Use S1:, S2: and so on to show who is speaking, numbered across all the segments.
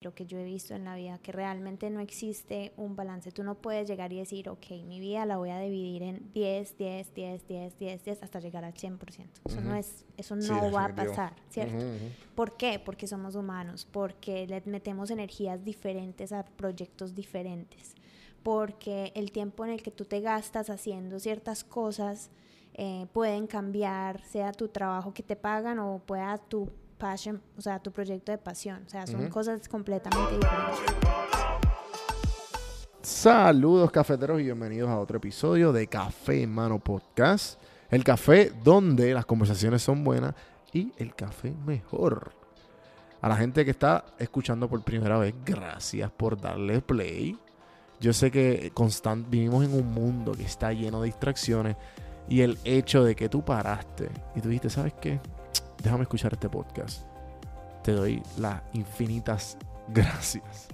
S1: lo que yo he visto en la vida, que realmente no existe un balance. Tú no puedes llegar y decir, ok, mi vida la voy a dividir en 10, 10, 10, 10, 10, 10 hasta llegar al 100%. Eso no es, eso no va a pasar, ¿cierto? ¿Por qué? Porque somos humanos, porque le metemos energías diferentes a proyectos diferentes, porque el tiempo en el que tú te gastas haciendo ciertas cosas eh, pueden cambiar, sea tu trabajo que te pagan o pueda tu passion, o sea, tu proyecto de pasión. O sea, son cosas completamente diferentes.
S2: Saludos cafeteros y bienvenidos a otro episodio de Café en Mano Podcast. El café donde las conversaciones son buenas y el café mejor. A la gente que está escuchando por primera vez, gracias por darle play. Yo sé que constant, vivimos en un mundo que está lleno de distracciones y el hecho de que tú paraste y tú dijiste, ¿sabes qué? Déjame escuchar este podcast. Te doy las infinitas gracias.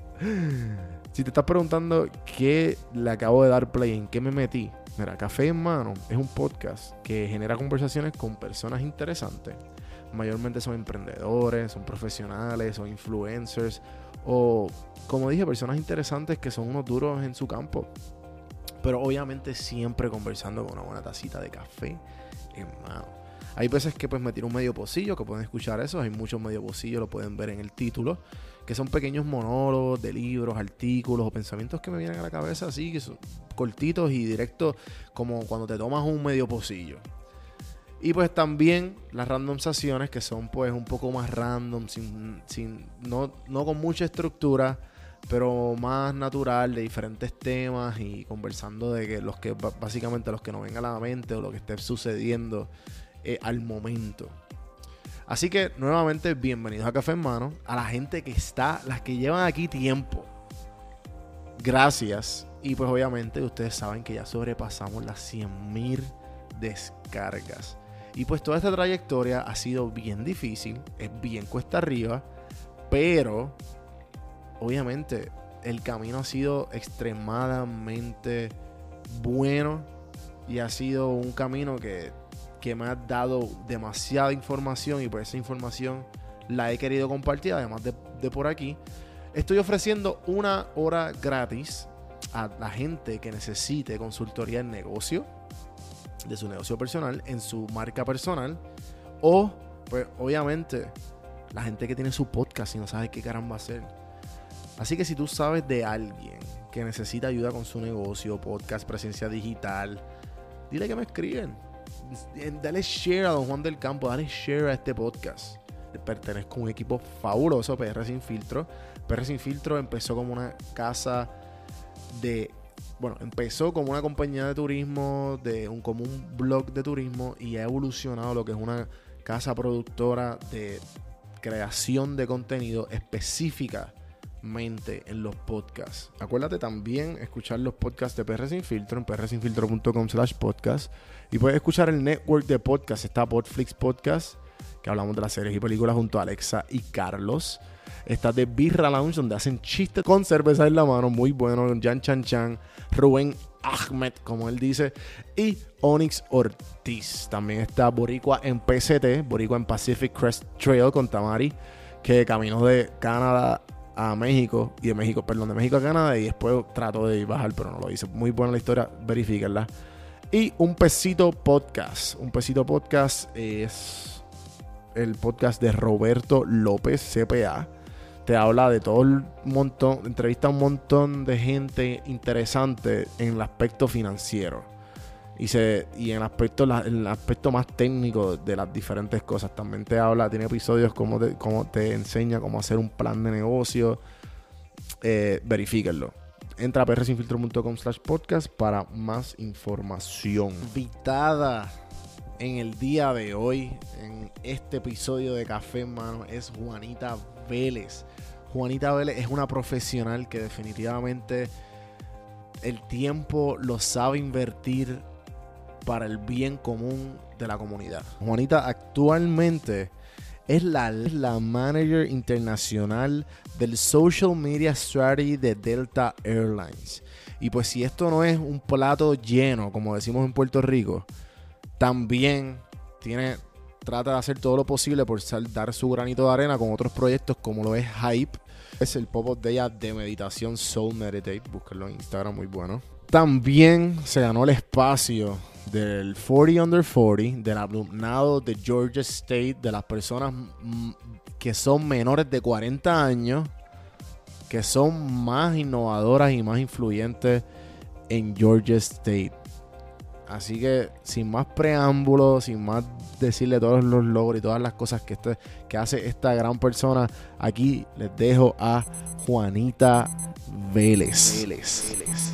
S2: Si te estás preguntando qué le acabo de dar play, en qué me metí, mira, Café en Mano es un podcast que genera conversaciones con personas interesantes. Mayormente son emprendedores, son profesionales, son influencers o, como dije, personas interesantes que son unos duros en su campo. Pero obviamente siempre conversando con una buena tacita de café en mano. Hay veces que pues me tiro un medio pocillo, que pueden escuchar eso. Hay muchos medio pocillos, lo pueden ver en el título. Que son pequeños monólogos de libros, artículos o pensamientos que me vienen a la cabeza así, que son cortitos y directos, como cuando te tomas un medio pocillo. Y pues también las randomizaciones, que son pues un poco más random, sin, sin, no, no con mucha estructura, pero más natural, de diferentes temas y conversando de que los que básicamente los que no vengan a la mente o lo que esté sucediendo eh, al momento. Así que nuevamente bienvenidos a Café en Mano, a la gente que está, las que llevan aquí tiempo. Gracias. Y pues obviamente ustedes saben que ya sobrepasamos las 100.000 descargas. Y pues toda esta trayectoria ha sido bien difícil, es bien cuesta arriba, pero obviamente el camino ha sido extremadamente bueno y ha sido un camino que que me ha dado demasiada información y por esa información la he querido compartir, además de, por aquí. Estoy ofreciendo una hora gratis a la gente que necesite consultoría en negocio, de su negocio personal, en su marca personal, o, pues, obviamente, la gente que tiene su podcast y no sabe qué caramba hacer. Así que si tú sabes de alguien que necesita ayuda con su negocio, podcast, presencia digital, dile que me escriben dale share a Don Juan del Campo, dale share a este podcast. Pertenezco a un equipo fabuloso, PR Sin Filtro. PR Sin Filtro empezó como una casa de. Bueno, empezó como una compañía de turismo, de un, como un blog de turismo y ha evolucionado lo que es una casa productora de creación de contenido específica en los podcasts. Acuérdate también escuchar los podcasts de PR Sin Filtro en prsinfiltro.com slash podcast. Y puedes escuchar el network de podcast. Está Podflix Podcast, que hablamos de las series y películas junto a Alexa y Carlos. Está de Birra Lounge, donde hacen chistes con cerveza en la mano. Muy bueno. Jan Chan Chan, Rubén Ahmed, como él dice. Y Onyx Ortiz. También está Boricua en PCT, Boricua en Pacific Crest Trail con Tamari, que caminó de Canadá a México y de México, perdón, de México a Canadá y después trato de bajar, pero no lo hice. Muy buena la historia, verifíquenla. Y un pesito podcast. Un pesito podcast es el podcast de Roberto López, CPA. Te habla de todo el montón, entrevista a un montón de gente interesante en el aspecto financiero y se y en el aspecto el aspecto más técnico de las diferentes cosas. También te habla tiene episodios como te, como te enseña cómo hacer un plan de negocio. Eh, verifíquenlo. Entra a prsinfiltro.com slash podcast para más información. Invitada en el día de hoy en este episodio de Café en Mano es Juanita Vélez. Juanita Vélez es una profesional que definitivamente el tiempo lo sabe invertir para el bien común de la comunidad. Juanita actualmente es la, la manager internacional del social media strategy de Delta Airlines. Y pues si esto no es un plato lleno, como decimos en Puerto Rico, también tiene trata de hacer todo lo posible por dar su granito de arena con otros proyectos como lo es Hype, Es el pop de ella de meditación Soul Meditate. Búscalo en Instagram, muy bueno. También se ganó el espacio del 40 Under 40, del alumnado de Georgia State, de las personas que son menores de 40 años, que son más innovadoras y más influyentes en Georgia State. Así que sin más preámbulos, sin más decirle todos los logros y todas las cosas que, este, que hace esta gran persona, aquí les dejo a Juanita Vélez. Vélez. Vélez.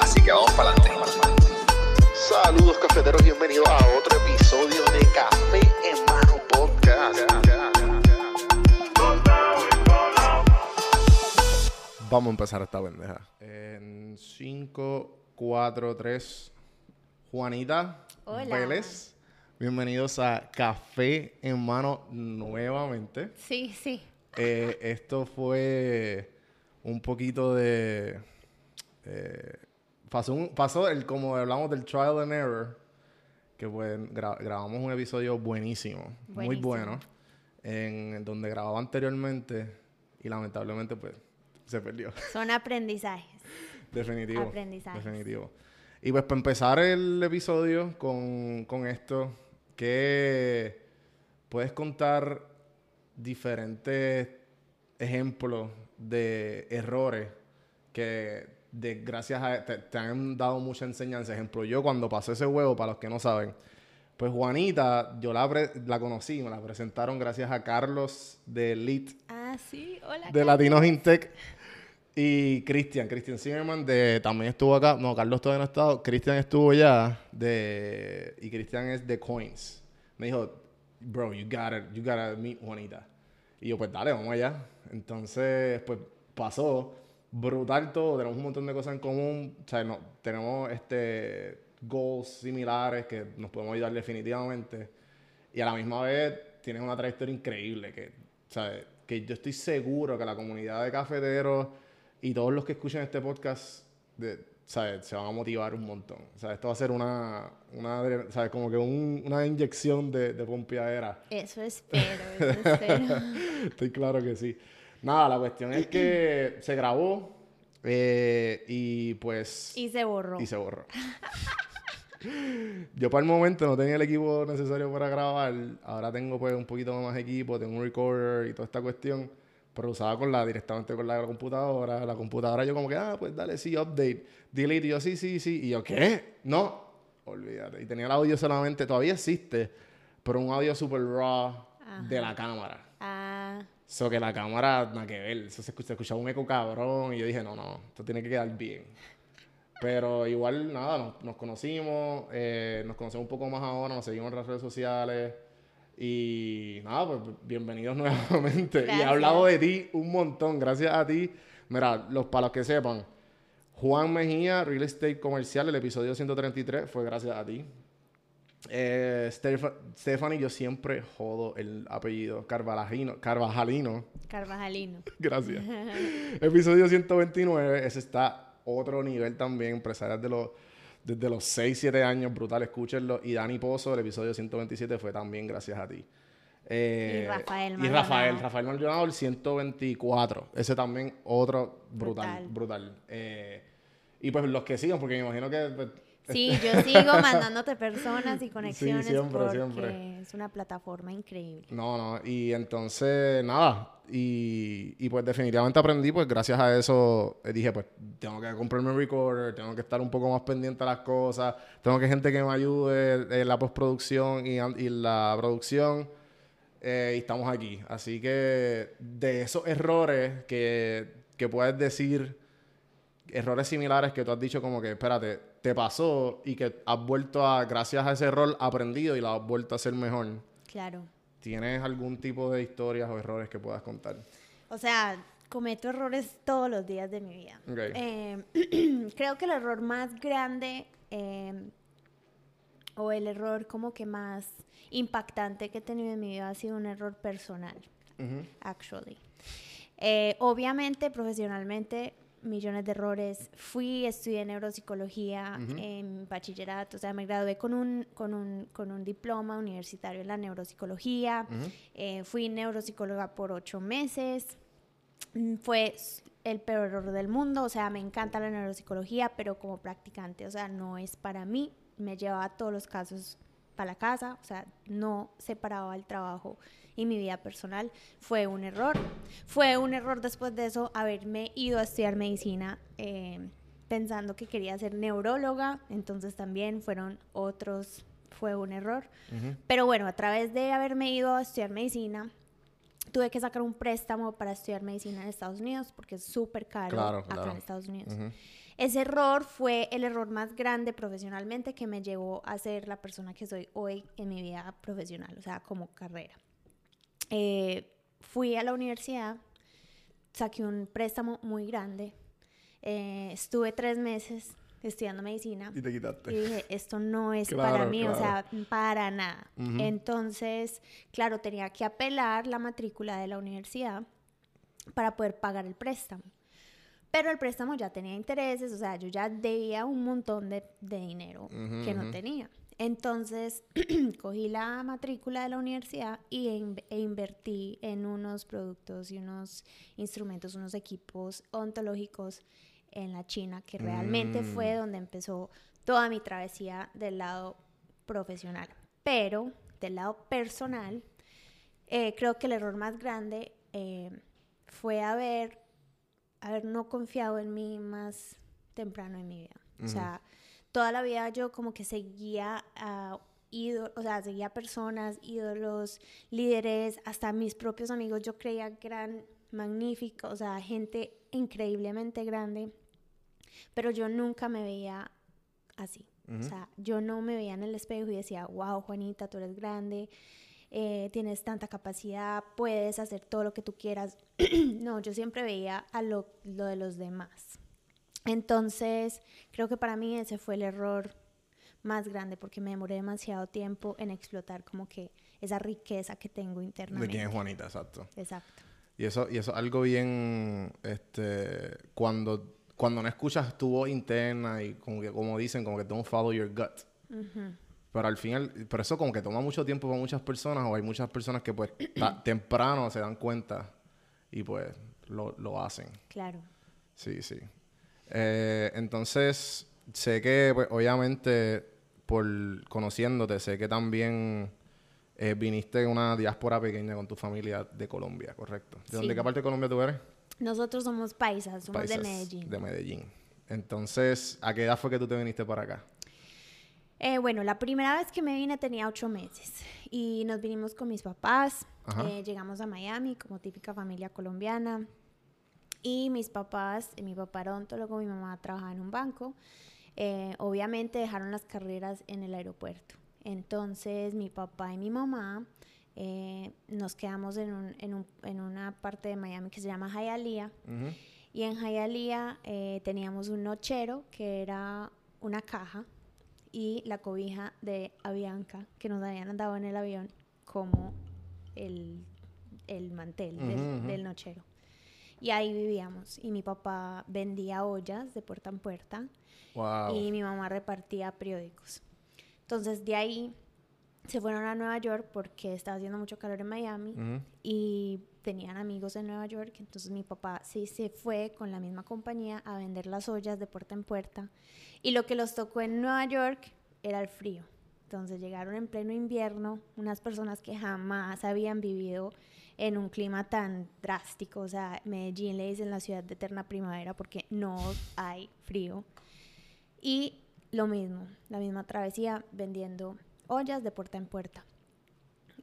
S3: Así que vamos para adelante.
S2: Saludos cafeteros, bienvenidos a otro episodio de Café en Mano Podcast. Vamos a empezar esta pendeja. En 5, 4, 3. Juanita
S1: Hola.
S2: Vélez. Bienvenidos a Café en Mano nuevamente.
S1: Sí, sí.
S2: Eh, esto fue un poquito de... Eh, pasó, un- pasó el, como hablamos del trial and error, que pues gra- grabamos un episodio buenísimo, muy bueno, en donde grababa anteriormente y lamentablemente pues se perdió.
S1: Son aprendizajes.
S2: Definitivo.
S1: Aprendizajes.
S2: Definitivo. Y pues para empezar el episodio con, con esto, que puedes contar diferentes ejemplos de errores que de, gracias a te, te han dado mucha enseñanza. Ejemplo, yo cuando pasé ese huevo, para los que no saben, pues Juanita, yo la, pre- la conocí, me la presentaron gracias a Carlos de Elite
S1: Ah, sí. Hola.
S2: de Latinos Intec. Y Cristian, Cristian Zimmerman de, también estuvo acá. No, Carlos todavía no ha estado. Cristian estuvo ya de, y Cristian es de Coins. Me dijo, bro, you gotta, you gotta meet Juanita. Y yo, pues dale, vamos allá. Entonces, pues pasó. Brutal todo. Tenemos un montón de cosas en común. O sea, no, tenemos este, goals similares que nos podemos ayudar definitivamente. Y a la misma vez tienes una trayectoria increíble que, ¿sabes? que yo estoy seguro que la comunidad de cafeteros y todos los que escuchen este podcast ¿sabes? se van a motivar un montón. O sea, esto va a ser una, una ¿sabes? como que un- una inyección de, de pompeadera.
S1: Eso espero, eso espero.
S2: Estoy claro que sí. Nada, la cuestión es que se grabó eh, y pues...
S1: Y se borró.
S2: Y se borró. Yo para el momento no tenía el equipo necesario para grabar. Ahora tengo pues un poquito más equipo, tengo un recorder y toda esta cuestión. Pero usaba con la, directamente con la computadora. La computadora yo como que, ah, pues dale, sí, update, delete. Y yo, sí, sí, sí. Y yo, ¿qué? No, olvídate. Y tenía el audio solamente, todavía existe, pero un audio super raw de la cámara.
S1: Ah,
S2: So que la cámara, nada que ver. Eso se, escucha- se escuchaba un eco cabrón. Y yo dije, no, no, esto tiene que quedar bien. Pero igual, nada, nos, nos conocimos. eh, nos conocemos un poco más ahora. Nos seguimos en las redes sociales. Y nada, pues bienvenidos nuevamente. Y he hablado de ti un montón. Gracias a ti. Mira, los, para los que sepan, Juan Mejía, Real Estate Comercial, el episodio 133 fue gracias a ti. Eh, Stefa- Stephanie, yo siempre jodo el apellido. Carvajalino. Carvajalino.
S1: Carvajalino.
S2: Gracias. Episodio 129. Ese está otro nivel también. Empresarias de los, desde los 6, 7 años. Brutal, escúchenlo. Y Dani Pozo, el episodio 127 fue también gracias a ti. Eh,
S1: Y Rafael
S2: Y. Rafael. Rafael Maldonado, el 124. Ese también otro brutal.
S1: Brutal.
S2: Brutal. Eh, y pues los que sigan, porque me imagino que...
S1: Sí, yo sigo mandándote personas y conexiones
S2: siempre,
S1: porque
S2: siempre.
S1: es una plataforma increíble.
S2: No, no, y entonces, nada, y, y pues definitivamente aprendí, pues gracias a eso eh, dije, pues tengo que comprarme un recorder, tengo que estar un poco más pendiente a las cosas, tengo que gente que me ayude en la postproducción y, y la producción, eh, y estamos aquí. Así que de esos errores que, que puedes decir, errores similares que tú has dicho como que, espérate, te pasó y que has vuelto a, gracias a ese error, aprendido y lo has vuelto a hacer mejor.
S1: Claro.
S2: ¿tienes algún tipo de historias o errores que puedas contar?
S1: O sea, cometo errores todos los días de mi vida. Eh, creo que el error más grande eh, o el error como que más impactante que he tenido en mi vida ha sido un error personal, actually. Eh, obviamente, profesionalmente, millones de errores. Fui, estudié neuropsicología en bachillerato, o sea, me gradué con un, con un, con un diploma universitario en la neuropsicología. Eh, fui neuropsicóloga por ocho meses. Mm, fue el peor error del mundo, o sea, me encanta la neuropsicología, pero como practicante, o sea, no es para mí. Me llevaba todos los casos para la casa, o sea, no separaba el trabajo y mi vida personal. Fue un error. Fue un error después de eso haberme ido a estudiar medicina eh, pensando que quería ser neuróloga, entonces también fueron otros, fue un error. Pero bueno, a través de haberme ido a estudiar medicina, tuve que sacar un préstamo para estudiar medicina en Estados Unidos porque es súper caro acá en Estados Unidos. Ese error fue el error más grande profesionalmente que me llevó a ser la persona que soy hoy en mi vida profesional, o sea, como carrera. Eh, fui a la universidad, saqué un préstamo muy grande, eh, estuve tres meses estudiando medicina.
S2: Y te quitaste.
S1: Y dije, esto no es para mí, o sea, para nada. Entonces, claro, tenía que apelar la matrícula de la universidad para poder pagar el préstamo. Pero el préstamo ya tenía intereses, o sea, yo ya debía un montón de, dinero que no tenía. Entonces cogí la matrícula de la universidad y e invertí en unos productos y unos instrumentos, unos equipos ontológicos en la China, que realmente fue mm. donde empezó toda mi travesía del lado profesional. Pero del lado personal, eh, creo que el error más grande eh, fue haber, haber no confiado en mí más temprano en mi vida. O sea, toda la vida yo como que seguía a ídolos, o sea, seguía personas, ídolos, líderes, hasta mis propios amigos, yo creía que eran magníficos, o sea, gente increíblemente grande, pero yo nunca me veía así. O sea, yo no me veía en el espejo y decía, wow, Juanita, tú eres grande, eh, tienes tanta capacidad, puedes hacer todo lo que tú quieras. no, yo siempre veía a lo, lo de los demás. Entonces, creo que para mí ese fue el error más grande porque me demoré demasiado tiempo en explotar como que esa riqueza que tengo internamente.
S2: De quién es Juanita, exacto.
S1: Exacto.
S2: Y eso, y eso es algo bien, este, cuando, cuando no escuchas tu voz interna y como que, como dicen, como que don't follow your gut. Pero al final, pero eso como que toma mucho tiempo para muchas personas o hay muchas personas que pues temprano se dan cuenta y pues lo, lo hacen.
S1: Claro.
S2: Sí, sí. Eh, entonces, sé que, pues, obviamente, por conociéndote, sé que también eh, viniste de una diáspora pequeña con tu familia de Colombia, ¿correcto? ¿De dónde, qué parte de Colombia tú eres?
S1: Nosotros somos paisas, somos de Medellín.
S2: De Medellín. Entonces, ¿a qué edad fue que tú te viniste para acá?
S1: Eh, bueno, la primera vez que me vine tenía ocho meses y nos vinimos con mis papás. llegamos a Miami como típica familia colombiana. Y mis papás, mi papá era odontólogo, mi mamá trabajaba en un banco. Eh, obviamente dejaron las carreras en el aeropuerto. Entonces mi papá y mi mamá eh, nos quedamos en, un, en, un, en, una parte de Miami que se llama Hialeah. Y en Hialeah eh, teníamos un nochero que era una caja y la cobija de Avianca que nos habían dado en el avión como el, el mantel del nochero. Y ahí vivíamos. Y mi papá vendía ollas de puerta en puerta. Y mi mamá repartía periódicos. Entonces de ahí se fueron a Nueva York porque estaba haciendo mucho calor en Miami y tenían amigos en Nueva York. Entonces mi papá sí se fue con la misma compañía a vender las ollas de puerta en puerta. Y lo que los tocó en Nueva York era el frío. Entonces llegaron en pleno invierno unas personas que jamás habían vivido en un clima tan drástico. O sea, Medellín le dicen la ciudad de eterna primavera porque no hay frío. Y lo mismo, la misma travesía vendiendo ollas de puerta en puerta.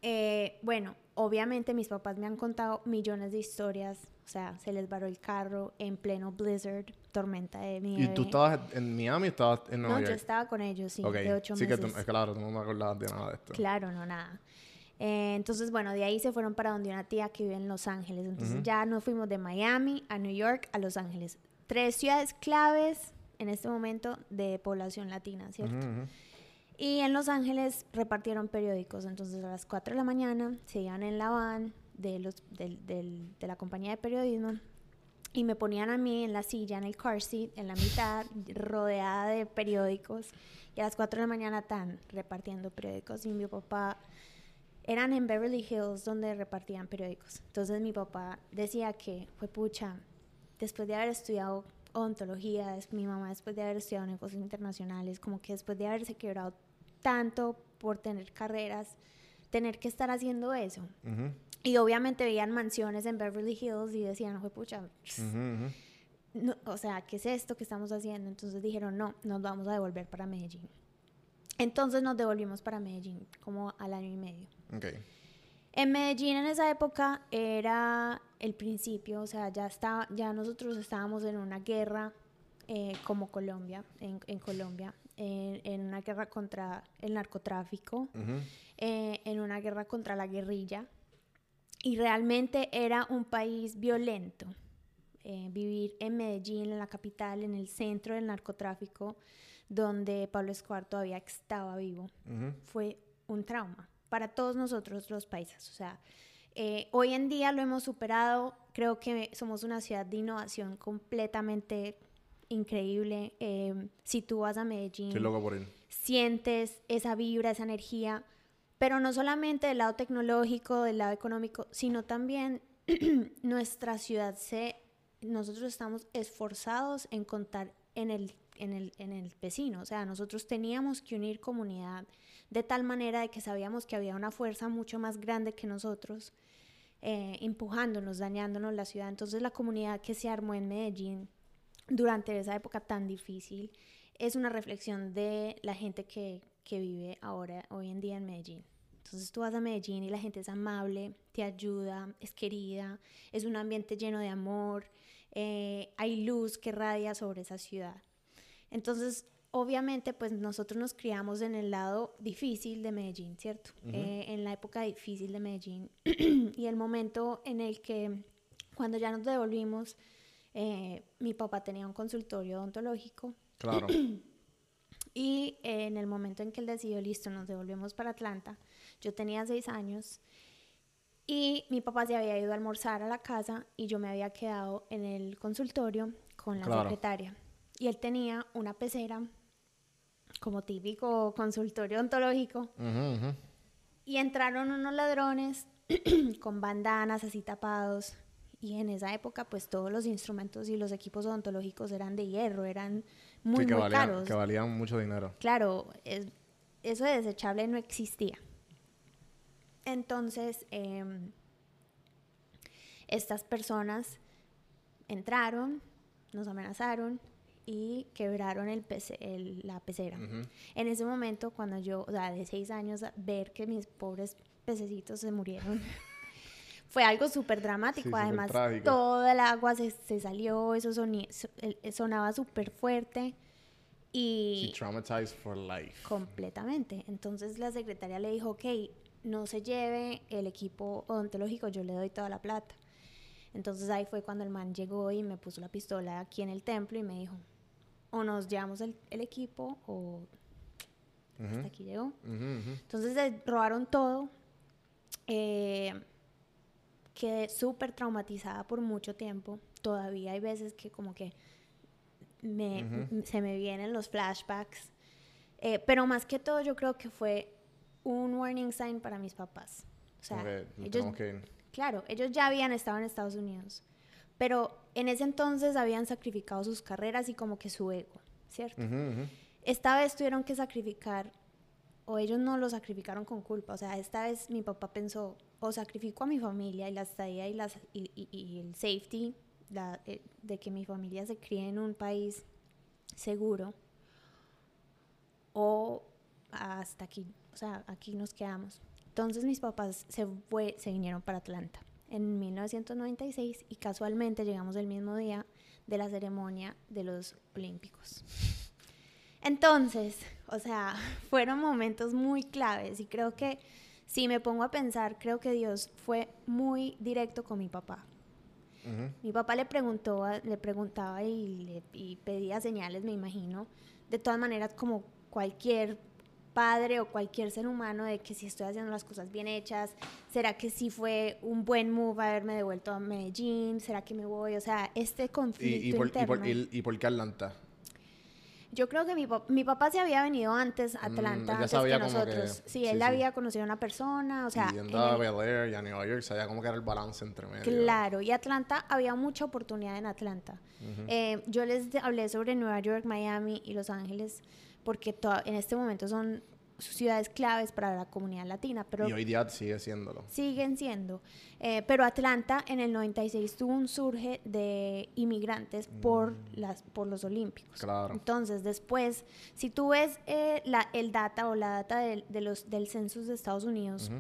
S1: Eh, bueno, obviamente mis papás me han contado millones de historias. O sea, se les varó el carro en pleno blizzard, tormenta de nieve.
S2: ¿Y tú estabas en Miami o estabas en Nueva
S1: York? No, yo estaba con ellos, sí, de ocho
S2: sí
S1: meses.
S2: Sí, que claro, tú no me acordabas de nada de esto.
S1: Claro, no, nada. Eh, entonces, bueno, de ahí se fueron para donde una tía que vive en Los Ángeles. Entonces ya nos fuimos de Miami a New York a Los Ángeles. Tres ciudades claves en este momento de población latina, ¿cierto? Y en Los Ángeles repartieron periódicos. Entonces a las 4 de la mañana se iban en la van de, los, de la compañía de periodismo y me ponían a mí en la silla, en el car seat, en la mitad, rodeada de periódicos. Y a las 4 de la mañana están repartiendo periódicos. Y mi papá, eran en Beverly Hills donde repartían periódicos. Entonces mi papá decía que fue pucha, después de haber estudiado odontología, mi mamá después de haber estudiado negocios internacionales, como que después de haberse quebrado tanto por tener carreras, tener que estar haciendo eso. Y obviamente veían mansiones en Beverly Hills y decían, pucha, o sea, ¿qué es esto que estamos haciendo? Entonces dijeron, no, nos vamos a devolver para Medellín. Entonces nos devolvimos para Medellín, como al año y medio. En Medellín en esa época era el principio, o sea, ya, estaba, ya nosotros estábamos en una guerra eh, como Colombia, en, en Colombia, en, una guerra contra el narcotráfico, eh, en una guerra contra la guerrilla, y realmente era un país violento. Eh, vivir en Medellín, en la capital, en el centro del narcotráfico, donde Pablo Escobar todavía estaba vivo, fue un trauma para todos nosotros los países. O sea, eh, hoy en día lo hemos superado, creo que somos una ciudad de innovación completamente increíble. Eh, si tú vas a Medellín, sientes esa vibra, esa energía, pero no solamente del lado tecnológico, del lado económico, sino también nuestra ciudad se, nosotros estamos esforzados en contar en el, en el, en el vecino, o sea, nosotros teníamos que unir comunidad de tal manera de que sabíamos que había una fuerza mucho más grande que nosotros, eh, empujándonos, dañándonos la ciudad. Entonces la comunidad que se armó en Medellín durante esa época tan difícil es una reflexión de la gente que, que vive ahora, hoy en día en Medellín. Entonces tú vas a Medellín y la gente es amable, te ayuda, es querida, es un ambiente lleno de amor, eh, hay luz que radia sobre esa ciudad. Entonces, obviamente, pues nosotros nos criamos en el lado difícil de Medellín, ¿cierto? Eh, en la época difícil de Medellín y el momento en el que, cuando ya nos devolvimos, eh, mi papá tenía un consultorio odontológico. Claro. y en el momento en que él decidió, listo, nos devolvemos para Atlanta, yo tenía seis años y mi papá se había ido a almorzar a la casa y yo me había quedado en el consultorio con la secretaria. Y él tenía una pecera, como típico consultorio ontológico. Y entraron unos ladrones con bandanas así tapados. Y en esa época, pues todos los instrumentos y los equipos odontológicos eran de hierro, eran muy, muy caros.
S2: Que valían mucho dinero.
S1: Claro, eso de desechable no existía. Entonces, em, estas personas entraron, nos amenazaron y quebraron el, la pecera. En ese momento, cuando yo, o sea, de seis años, ver que mis pobres pececitos se murieron, fue algo súper dramático. Además, todo el agua se, se salió, eso sonaba súper fuerte. Y...
S2: traumatized for life.
S1: Completamente. Entonces la secretaria le dijo, ok, no se lleve el equipo odontológico, yo le doy toda la plata. Entonces ahí fue cuando el man llegó y me puso la pistola aquí en el templo y me dijo, o nos llevamos el, equipo o hasta aquí llegó. Entonces robaron todo. Eh, quedé súper traumatizada por mucho tiempo. Todavía hay veces que como que me, se me vienen los flashbacks. Eh, pero más que todo yo creo que fue un warning sign para mis papás. O sea, ellos, claro, ellos ya habían estado en Estados Unidos, pero en ese entonces habían sacrificado sus carreras y como que su ego, ¿cierto? Esta vez tuvieron que sacrificar, o ellos no lo sacrificaron con culpa, o sea, esta vez mi papá pensó, o sacrifico a mi familia y la estadía y, las, y, el safety eh, de que mi familia se críe en un país seguro, o hasta aquí, o sea, aquí nos quedamos. Entonces mis papás se, fue, se vinieron para Atlanta en 1996 y casualmente llegamos el mismo día de la ceremonia de los Olímpicos. Entonces, o sea, fueron momentos muy claves y creo que si me pongo a pensar, creo que Dios fue muy directo con mi papá. Mi papá le preguntó, le preguntaba y, le, y pedía señales, me imagino. De todas maneras, como cualquier padre o cualquier ser humano de que si estoy haciendo las cosas bien hechas, será que sí fue un buen move haberme devuelto a Medellín, será que me voy, o sea, este conflicto
S2: ¿Y, por,
S1: interno.
S2: y, por, qué Atlanta?
S1: Yo creo que mi, mi papá se había venido antes a mm, Atlanta, antes que nosotros. sí, él había conocido a una persona, o sea...
S2: Y yendo a Bel Air y a Nueva York, sabía cómo que era el balance entre medio.
S1: Claro, y Atlanta, había mucha oportunidad en Atlanta. Eh, yo les hablé sobre Nueva York, Miami y Los Ángeles, porque en este momento son ciudades claves para la comunidad latina. Pero
S2: y hoy día sigue siéndolo.
S1: Siguen siendo. Eh, pero Atlanta en el 96 tuvo un surge de inmigrantes por, mm. las, por los Olímpicos.
S2: Claro.
S1: Entonces, después, si tú ves eh, la, el data o la data de, los, del census de Estados Unidos,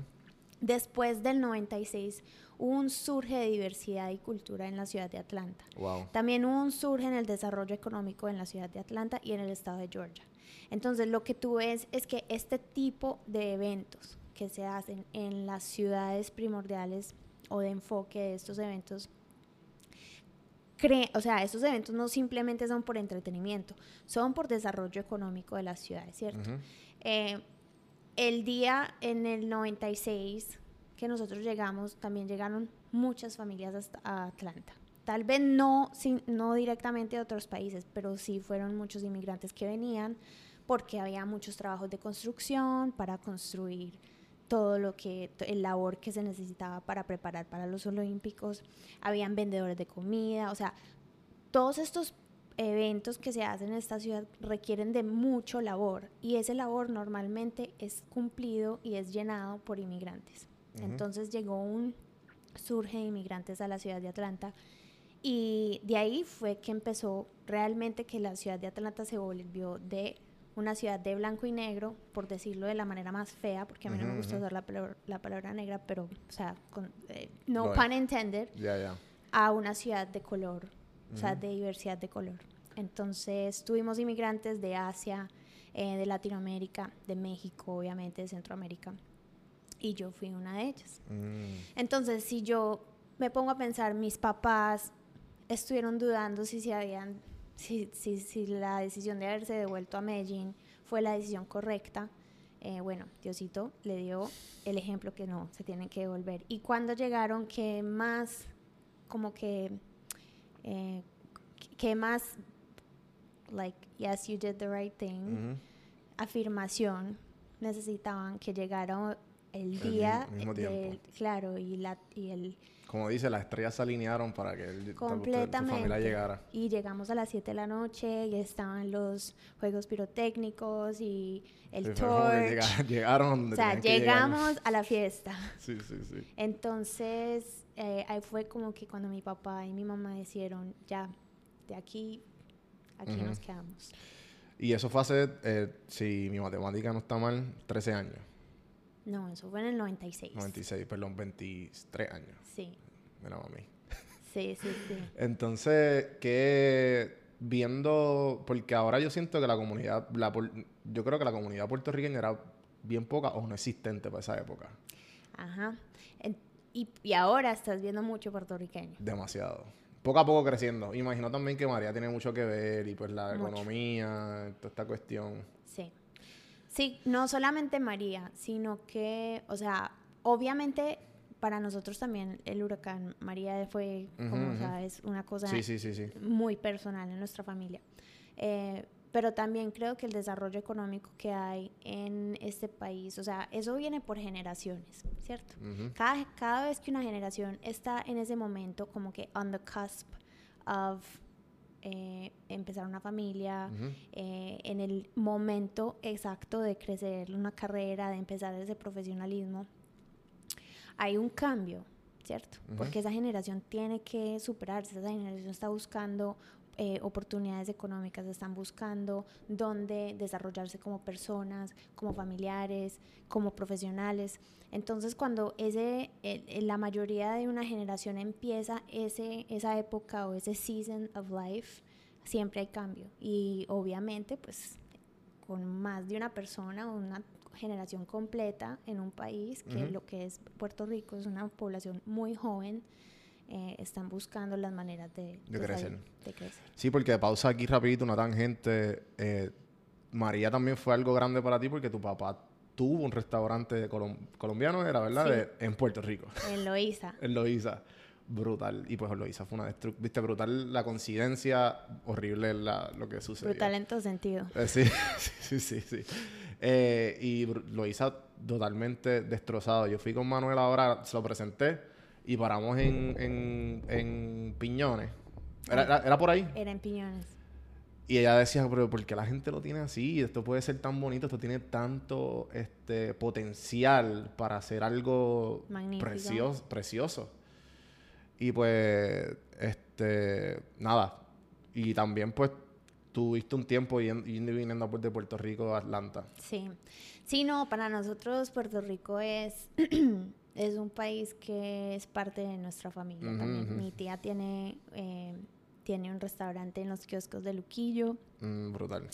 S1: después del 96 hubo un surge de diversidad y cultura en la ciudad de Atlanta.
S2: Wow.
S1: También hubo un surge en el desarrollo económico en la ciudad de Atlanta y en el estado de Georgia. Entonces lo que tú ves es que este tipo de eventos que se hacen en las ciudades primordiales o de enfoque de estos eventos, o sea, estos eventos no simplemente son por entretenimiento, son por desarrollo económico de las ciudades, ¿cierto? Eh, el día en el 96 que nosotros llegamos, también llegaron muchas familias hasta a Atlanta. Tal vez no, no directamente de otros países, pero sí fueron muchos inmigrantes que venían porque había muchos trabajos de construcción para construir todo lo que, el labor que se necesitaba para preparar para los Olímpicos, habían vendedores de comida, o sea, todos estos eventos que se hacen en esta ciudad requieren de mucho labor y ese labor normalmente es cumplido y es llenado por inmigrantes. Entonces llegó un surge de inmigrantes a la ciudad de Atlanta y de ahí fue que empezó realmente que la ciudad de Atlanta se volvió de una ciudad de blanco y negro, por decirlo de la manera más fea, porque a mí no me gusta usar la, la, palabra negra, pero, o sea, con, eh, no pun intended, a una ciudad de color, o sea, de diversidad de color. Entonces, tuvimos inmigrantes de Asia, eh, de Latinoamérica, de México, obviamente, de Centroamérica, y yo fui una de ellas. Mm. Entonces, si yo me pongo a pensar, mis papás estuvieron dudando si se habían si, si, si la decisión de haberse devuelto a Medellín fue la decisión correcta, eh, bueno, Diosito le dio el ejemplo que no, se tienen que devolver. Y cuando llegaron, que más, como que, eh, que más, like, yes, you did the right thing, afirmación, necesitaban que llegara el día, del, claro, y, la, y el
S2: como dice, las estrellas se alinearon para que el, tu, familia llegara.
S1: Y llegamos a las 7 de la noche y estaban los juegos pirotécnicos y el tour.
S2: Llegaron.
S1: o sea, llegamos a la fiesta.
S2: Sí, sí, sí.
S1: Entonces, eh, ahí fue como que cuando mi papá y mi mamá dijeron, ya, de aquí, aquí nos quedamos.
S2: Y eso fue hace, eh, si mi matemática no está mal, 13 años.
S1: No, eso fue en el 96.
S2: 96, perdón, 23 años.
S1: Sí.
S2: Mira, mami.
S1: Sí, sí, sí.
S2: Entonces, que viendo, porque ahora yo siento que la comunidad, la, yo creo que la comunidad puertorriqueña era bien poca o no existente para esa época.
S1: Ajá. y, y, ahora estás viendo mucho puertorriqueño.
S2: Demasiado. Poco a poco creciendo. Imagino también que María tiene mucho que ver y pues la economía, toda esta cuestión.
S1: Sí. Sí, no solamente María, sino que, o sea, obviamente para nosotros también el huracán María fue, como sabes, una cosa muy personal en nuestra familia. Eh, pero también creo que el desarrollo económico que hay en este país, o sea, eso viene por generaciones, ¿cierto? cada, cada vez que una generación está en ese momento como que on the cusp of eh, empezar una familia, eh, en el momento exacto de crecer una carrera, de empezar ese profesionalismo, hay un cambio, ¿cierto? Porque esa generación tiene que superarse, esa generación está buscando eh, oportunidades económicas, están buscando dónde desarrollarse como personas, como familiares, como profesionales. Entonces, cuando ese, la mayoría de una generación empieza ese, esa época o ese season of life, siempre hay cambio. Y obviamente, pues, con más de una persona o una generación completa en un país que lo que es Puerto Rico es una población muy joven. Eh, están buscando las maneras de,
S2: crecer. Sí, porque pausa aquí rapidito, una tangente. Eh, María también fue algo grande para ti porque tu papá tuvo un restaurante colombiano, era verdad, en Puerto Rico.
S1: En Loíza.
S2: en Loíza. Brutal. Y pues Loíza fue una destrucción. Viste, brutal la coincidencia, horrible lo que sucedió.
S1: Brutal en todo sentido.
S2: Eh, sí, sí, sí, sí. Eh, y Loíza totalmente destrozado. Yo fui con Manuel ahora, se lo presenté y paramos en, en, en Piñones. ¿Era, era, por ahí?
S1: Era en Piñones.
S2: Y ella decía, pero ¿por qué la gente lo tiene así? Esto puede ser tan bonito, esto tiene tanto este potencial para hacer algo precioso, precioso. Y pues, este, nada. Y también pues tuviste un tiempo yendo y viniendo de Puerto Rico a Atlanta.
S1: Sí. Sí, no, para nosotros Puerto Rico es, es un país que es parte de nuestra familia también. Mi tía tiene... Eh, tiene un restaurante en los kioscos de Luquillo.
S2: Mm, brutal.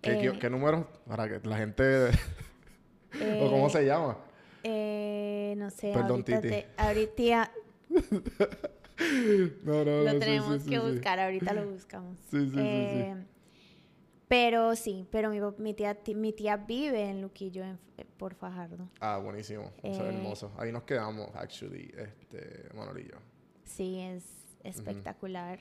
S2: ¿Qué, eh, número? Para que la gente... ¿O cómo se llama?
S1: Eh, no sé. Perdón, ahorita Titi. ahorita... no, no, lo tenemos que buscar, ahorita lo buscamos. Sí, sí, sí, eh, Pero sí, pero mi, mi, tía, mi tía vive en Luquillo, por Fajardo.
S2: Ah, buenísimo. Eso es hermoso. Ahí nos quedamos, actually, este, Manolillo.
S1: Sí, es espectacular.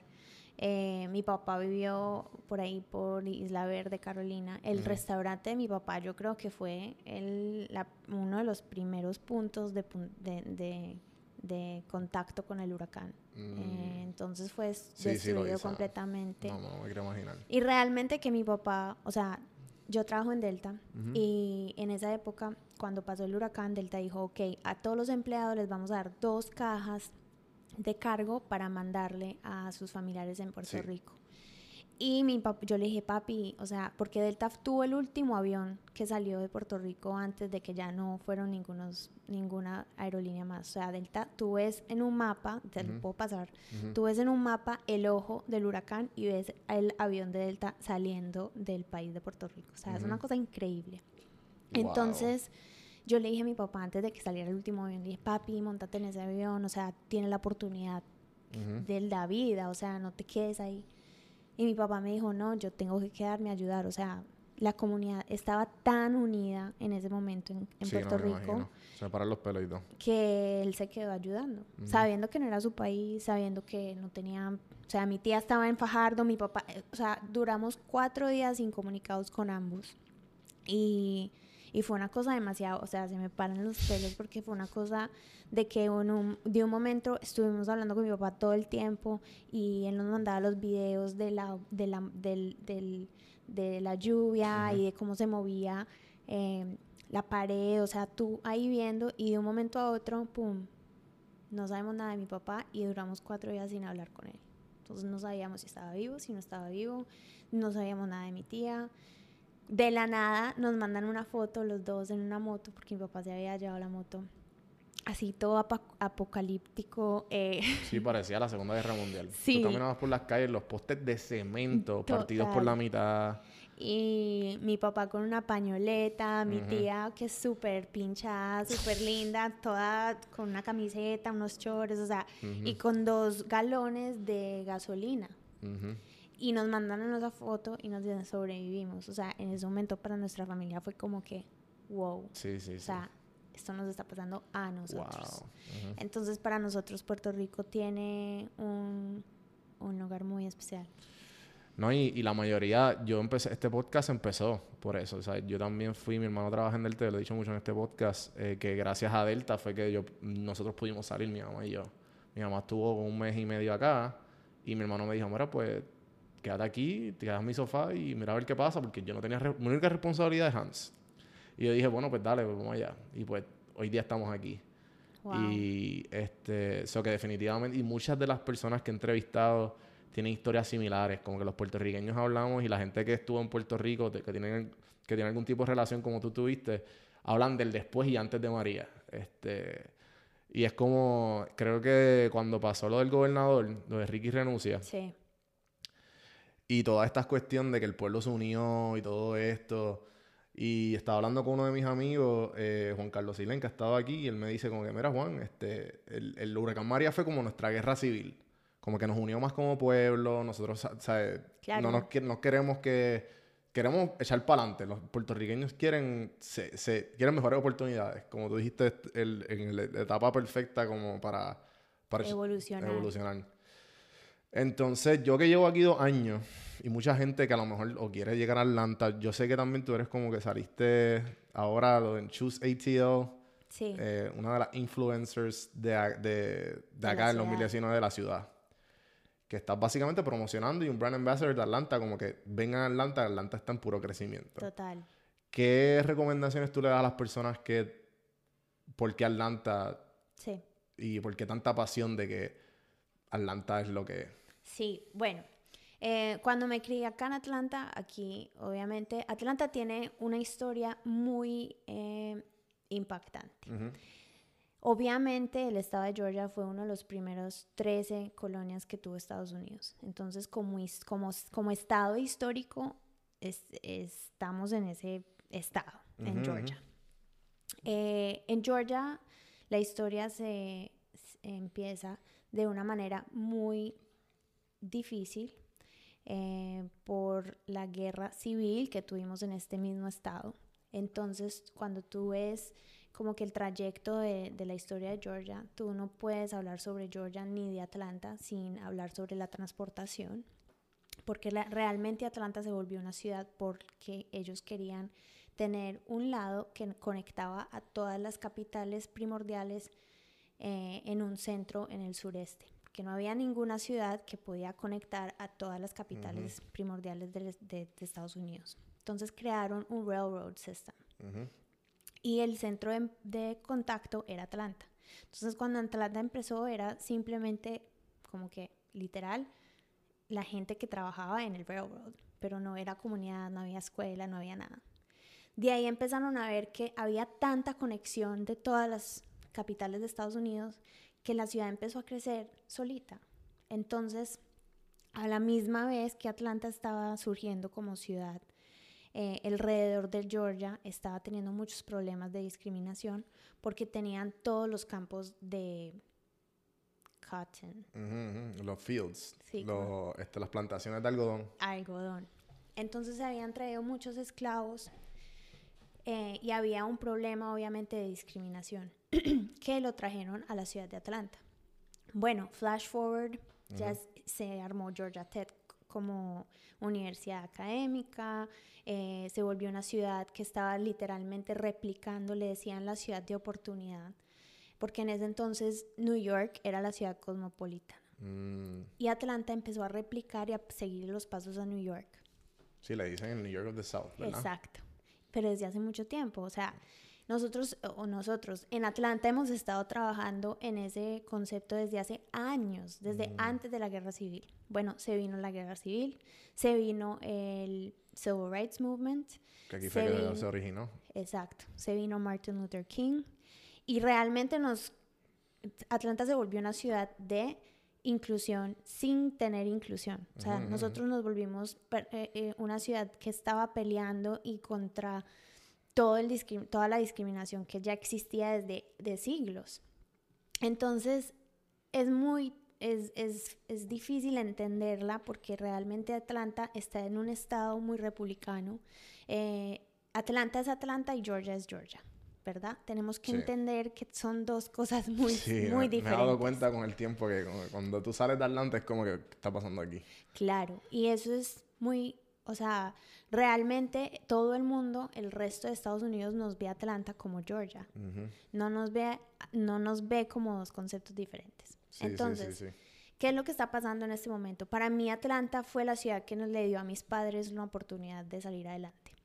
S1: Eh, mi papá vivió por ahí, por Isla Verde, Carolina. El restaurante de mi papá yo creo que fue el, uno de los primeros puntos de, de, de, contacto con el huracán. Mm. Eh, entonces fue destruido completamente.
S2: No, no, me quiero imaginar.
S1: Y realmente que mi papá, o sea, yo trabajo en Delta y en esa época, cuando pasó el huracán, Delta dijo, ok, a todos los empleados les vamos a dar dos cajas de cargo para mandarle a sus familiares en Puerto Rico. Y mi yo le dije, papi, o sea, porque Delta tuvo el último avión que salió de Puerto Rico antes de que ya no fueron ningunos, ninguna aerolínea más. O sea, Delta, tú ves en un mapa, te lo puedo pasar, tú ves en un mapa el ojo del huracán y ves el avión de Delta saliendo del país de Puerto Rico. O sea, es una cosa increíble. Entonces yo le dije a mi papá antes de que saliera el último avión, le dije, papi, montate en ese avión, o sea, tiene la oportunidad de la vida, o sea, no te quedes ahí. Y mi papá me dijo, no, yo tengo que quedarme a ayudar, o sea, la comunidad estaba tan unida en ese momento en, Puerto Rico.
S2: Se paran los pelos y todo.
S1: Que él se quedó ayudando, sabiendo que no era su país, sabiendo que no tenía, o sea, mi tía estaba en Fajardo, mi papá, eh, o sea, duramos cuatro días incomunicados con ambos. Y y fue una cosa demasiado, o sea, se me paran los pelos porque fue una cosa de que un, de un momento estuvimos hablando con mi papá todo el tiempo y él nos mandaba los videos de la, de la, del, del, de la lluvia y de cómo se movía em, la pared, o sea, tú ahí viendo y de un momento a otro, ¡pum! No sabemos nada de mi papá y duramos cuatro días sin hablar con él. Entonces no sabíamos si estaba vivo, si no estaba vivo, no sabíamos nada de mi tía de la nada nos mandan una foto los dos en una moto, porque mi papá se había llevado la moto. Así todo apocalíptico. Eh.
S2: Sí, parecía la Segunda Guerra Mundial. Sí. Tú caminabas por las calles, los postes de cemento partidos por la mitad.
S1: Y mi papá con una pañoleta, mi tía que es súper pinchada, súper linda, toda con una camiseta, unos chores, o sea, y con dos galones de gasolina y nos mandaron esa foto y nos dicen sobrevivimos. O sea, en ese momento para nuestra familia fue como que, wow.
S2: Sí, sí,
S1: o sea, esto nos está pasando a nosotros. Entonces, para nosotros Puerto Rico tiene un, un lugar muy especial.
S2: No, y, y, la mayoría, yo empecé, este podcast empezó por eso. O sea, yo también fui, mi hermano trabaja en Delta, lo he dicho mucho en este podcast, eh, que gracias a Delta fue que yo, nosotros pudimos salir, mi mamá y yo. Mi mamá estuvo un mes y medio acá y mi hermano me dijo, mira, pues quédate aquí, te quedas en mi sofá y mira a ver qué pasa, porque yo no tenía... mi única responsabilidad es Hans. Y yo dije, bueno, pues dale, pues vamos allá. Y pues hoy día estamos aquí. Y este, eso que definitivamente, y muchas de las personas que he entrevistado tienen historias similares, como que los puertorriqueños hablamos y la gente que estuvo en Puerto Rico, que tienen, que tiene algún tipo de relación como tú tuviste, hablan del después y antes de María. Este, y es como, creo que cuando pasó lo del gobernador, lo de Ricky renuncia,
S1: sí.
S2: Y toda esta cuestión de que el pueblo se unió y todo esto. Y estaba hablando con uno de mis amigos, eh, Juan Carlos Silén, que estaba aquí, y él me dice como que, mira Juan, este, el, el huracán María fue como nuestra guerra civil. Como que nos unió más como pueblo, nosotros, ¿sabes? No nos no queremos que... Queremos echar para adelante. Los puertorriqueños quieren, se, se, quieren mejores oportunidades. Como tú dijiste, el, en la etapa perfecta como para, para
S1: evolucionar.
S2: evolucionar. Entonces, yo que llevo aquí dos años y mucha gente que a lo mejor o quiere llegar a Atlanta, yo sé que también tú eres como que saliste ahora en Choose ATL.
S1: Sí.
S2: Eh, una de las influencers de, de, de, acá en los 2019 de la ciudad. Que estás básicamente promocionando y un brand ambassador de Atlanta, como que vengan a Atlanta, Atlanta está en puro crecimiento.
S1: Total.
S2: ¿Qué recomendaciones tú le das a las personas que, por qué Atlanta?
S1: Sí.
S2: Y por qué tanta pasión de que Atlanta es lo que
S1: Sí, bueno. Eh, cuando me crié acá en Atlanta, aquí obviamente, Atlanta tiene una historia muy eh, impactante. Obviamente el estado de Georgia fue uno de los primeros 13 colonias que tuvo Estados Unidos. Entonces, como, como, como estado histórico, estamos en ese estado, en Georgia. Eh, en Georgia, la historia se empieza de una manera muy difícil eh, por la guerra civil que tuvimos en este mismo estado. Entonces, cuando tú ves como que el trayecto de, la historia de Georgia, tú no puedes hablar sobre Georgia ni de Atlanta sin hablar sobre la transportación, porque realmente Atlanta se volvió una ciudad porque ellos querían tener un lado que conectaba a todas las capitales primordiales eh, en un centro en el sureste que no había ninguna ciudad que podía conectar a todas las capitales primordiales de, Estados Unidos. Entonces crearon un railroad system. Y el centro de, contacto era Atlanta. Entonces cuando Atlanta empezó era simplemente como que literal la gente que trabajaba en el railroad, pero no era comunidad, no había escuela, no había nada. De ahí empezaron a ver que había tanta conexión de todas las capitales de Estados Unidos que la ciudad empezó a crecer solita. Entonces, a la misma vez que Atlanta estaba surgiendo como ciudad, eh, alrededor de Georgia estaba teniendo muchos problemas de discriminación porque tenían todos los campos de cotton.
S2: Los fields, este, las plantaciones de algodón.
S1: Algodón. Entonces se habían traído muchos esclavos eh, y había un problema obviamente de discriminación que lo trajeron a la ciudad de Atlanta. Bueno, flash forward, ya se armó Georgia Tech como universidad académica, eh, se volvió una ciudad que estaba literalmente replicando, le decían la ciudad de oportunidad, porque en ese entonces New York era la ciudad cosmopolitana. Mm. Y Atlanta empezó a replicar y a seguir los pasos a New York.
S2: Sí, le dicen en New York of the South, ¿verdad?
S1: Exacto pero desde hace mucho tiempo. O sea, nosotros o nosotros en Atlanta hemos estado trabajando en ese concepto desde hace años, desde mm. antes de la guerra civil. Bueno, se vino la guerra civil, se vino el Civil Rights Movement.
S2: Que aquí fue que se originó.
S1: Exacto, se vino Martin Luther King y realmente nos Atlanta se volvió una ciudad de inclusión sin tener inclusión. O sea, nosotros nos volvimos eh, eh, una ciudad que estaba peleando y contra todo el toda la discriminación que ya existía desde de siglos. Entonces, es muy, es, es, es, difícil entenderla porque realmente Atlanta está en un estado muy republicano. Eh, Atlanta es Atlanta y Georgia es Georgia. ¿verdad? Tenemos que entender que son dos cosas muy, muy diferentes. Me he
S2: dado cuenta con el tiempo que cuando tú sales de Atlanta es como que está pasando aquí.
S1: Claro, y eso es muy, o sea, realmente todo el mundo, el resto de Estados Unidos nos ve a Atlanta como Georgia. No nos ve, no nos ve como dos conceptos diferentes. Entonces, ¿qué es lo que está pasando en este momento? Para mí Atlanta fue la ciudad que nos le dio a mis padres la oportunidad de salir adelante.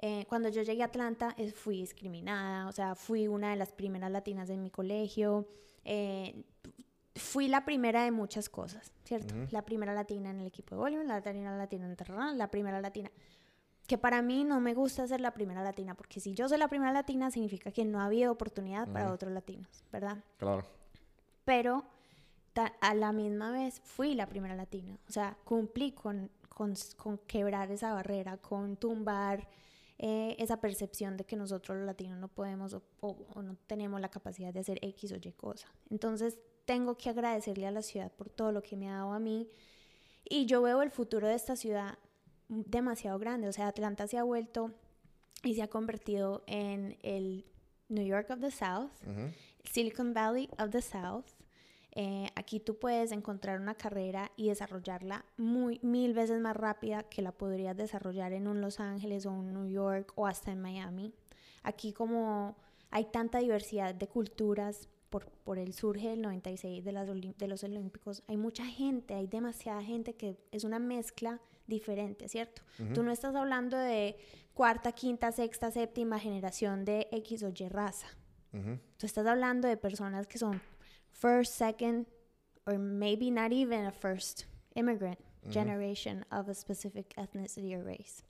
S1: Eh, cuando yo llegué a Atlanta eh, fui discriminada, o sea, fui una de las primeras latinas en mi colegio, eh, fui la primera de muchas cosas, ¿cierto? La primera latina en el equipo de voleibol, la latina latina en terreno, la primera latina. Que para mí no me gusta ser la primera latina, porque si yo soy la primera latina significa que no había oportunidad para otros latinos, ¿verdad?
S2: Claro.
S1: Pero a la misma vez fui la primera latina, o sea, cumplí con, con, con quebrar esa barrera, con tumbar eh, esa percepción de que nosotros los latinos no podemos o, no tenemos la capacidad de hacer X o Y cosa. Entonces tengo que agradecerle a la ciudad por todo lo que me ha dado a mí y yo veo el futuro de esta ciudad demasiado grande. O sea, Atlanta se ha vuelto y se ha convertido en el New York of the South, Silicon Valley of the South. Eh, aquí tú puedes encontrar una carrera y desarrollarla muy mil veces más rápida que la podrías desarrollar en un Los Ángeles o un New York o hasta en Miami. Aquí como hay tanta diversidad de culturas, por, por el surge del 96 de, las de los Olímpicos, hay mucha gente, hay demasiada gente que es una mezcla diferente, ¿cierto? Tú no estás hablando de cuarta, quinta, sexta, séptima generación de X o Y raza. Tú estás hablando de personas que son first, second, or maybe not even a first immigrant generation of a specific ethnicity or race.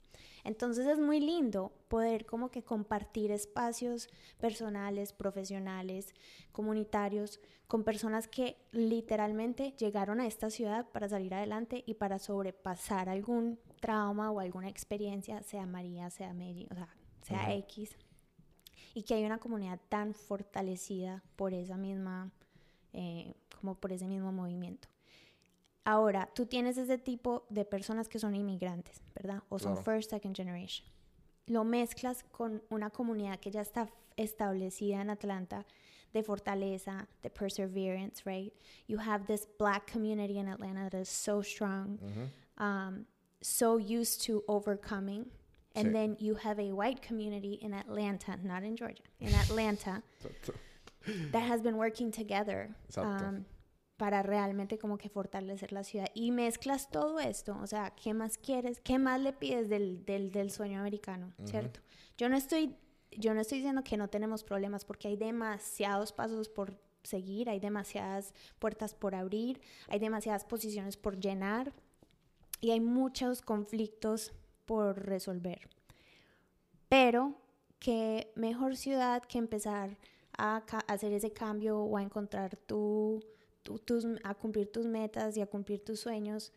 S1: Entonces es muy lindo poder como que compartir espacios personales, profesionales, comunitarios, con personas que literalmente llegaron a esta ciudad para salir adelante y para sobrepasar algún trauma o alguna experiencia, sea María, sea Mary, o sea, sea X. Y que hay una comunidad tan fortalecida por esa misma, eh, como por ese mismo movimiento. Ahora, tú tienes ese tipo de personas que son inmigrantes, ¿verdad? O son first, second generation. Lo mezclas con una comunidad que ya está establecida en Atlanta de fortaleza, de perseverance, right? You have this black community in Atlanta that is so strong, um, so used to overcoming. And then you have a white community in Atlanta, not in Georgia, in Atlanta, that has been working together. Um, para realmente como que fortalecer la ciudad. Y mezclas todo esto, o sea, ¿qué más quieres? ¿Qué más le pides del, del, del sueño americano? ¿Cierto? Yo no estoy... Yo no estoy diciendo que no tenemos problemas porque hay demasiados pasos por seguir, hay demasiadas puertas por abrir, hay demasiadas posiciones por llenar y hay muchos conflictos por resolver. Pero qué mejor ciudad que empezar a hacer ese cambio o a encontrar tu, a cumplir tus metas y a cumplir tus sueños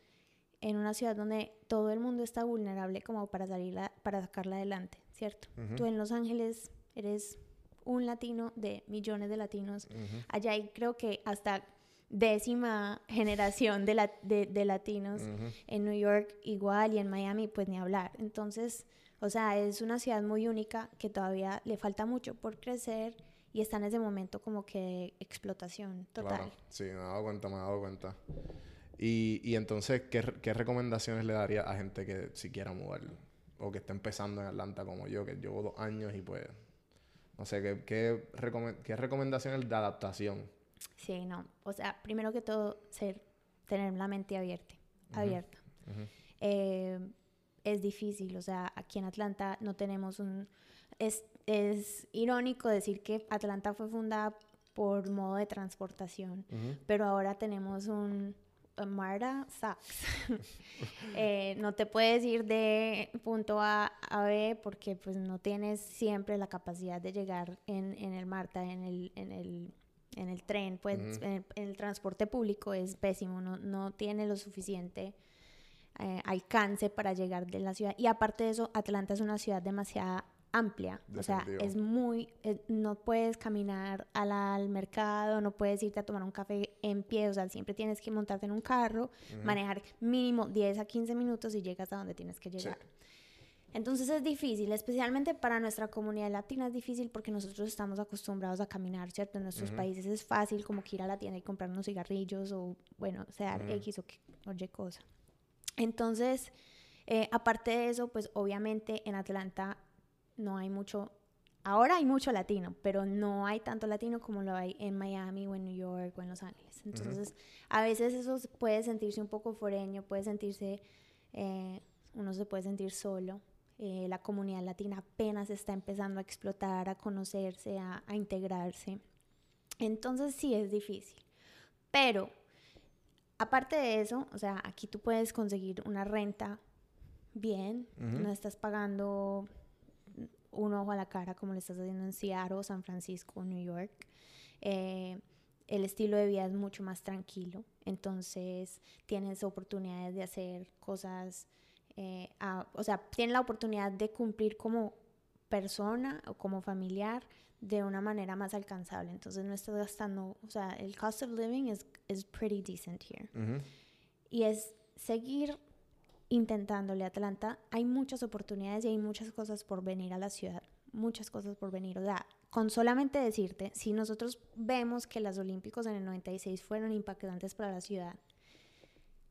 S1: en una ciudad donde todo el mundo está vulnerable como para salirla, para sacarla adelante, ¿cierto? Tú en Los Ángeles eres un latino de millones de latinos. Allá hay creo que hasta décima generación de, de, latinos. En New York igual y en Miami pues ni hablar. Entonces, o sea, es una ciudad muy única que todavía le falta mucho por crecer y está en ese momento como que explotación total. Claro.
S2: Sí, me he dado cuenta, me he dado cuenta. Y, y entonces, ¿qué, ¿qué, recomendaciones le daría a gente que si quiera mover o que está empezando en Atlanta como yo, que llevo dos años y pues, no sé, ¿qué, qué, qué recomendaciones de adaptación?
S1: Sí, no. O sea, primero que todo, ser, tener la mente abierta. abierta. Eh, es difícil, o sea, aquí en Atlanta no tenemos un... Es, es irónico decir que Atlanta fue fundada por modo de transportación, pero ahora tenemos un, Marta sucks. Eh, no te puedes ir de punto A a B porque pues no tienes siempre la capacidad de llegar en, en el Marta, en el, en el, en el tren, pues en, el, transporte público es pésimo, no, no tiene lo suficiente eh, alcance para llegar de la ciudad. Y aparte de eso, Atlanta es una ciudad demasiado amplia. O sea, es muy, eh, no puedes caminar al, mercado, no puedes irte a tomar un café en pie, o sea, siempre tienes que montarte en un carro, manejar mínimo 10 a 15 minutos y llegas a donde tienes que llegar. Entonces es difícil, especialmente para nuestra comunidad latina es difícil porque nosotros estamos acostumbrados a caminar, ¿cierto? En nuestros países es fácil como que ir a la tienda y comprar unos cigarrillos o, bueno, sea X o, o Y cosa. Entonces, eh, aparte de eso, pues obviamente en Atlanta no hay mucho, ahora hay mucho latino, pero no hay tanto latino como lo hay en Miami o en New York o en Los Ángeles. Entonces, a veces eso puede sentirse un poco foreño, puede sentirse, eh, uno se puede sentir solo. Eh, la comunidad latina apenas está empezando a explotar, a conocerse, a, integrarse. Entonces sí es difícil. Pero, aparte de eso, o sea, aquí tú puedes conseguir una renta bien, no estás pagando un ojo a la cara como lo estás haciendo en Seattle, San Francisco, New York. Eh, el estilo de vida es mucho más tranquilo, entonces tienes oportunidades de hacer cosas, eh, o sea, tienes la oportunidad de cumplir como persona o como familiar de una manera más alcanzable. Entonces no estás gastando, o sea, el cost of living is, is pretty decent here. Y es seguir intentándole Atlanta. Hay muchas oportunidades y hay muchas cosas por venir a la ciudad. Muchas cosas por venir. O sea, con solamente decirte, si nosotros vemos que los Olímpicos en el 96 fueron impactantes para la ciudad,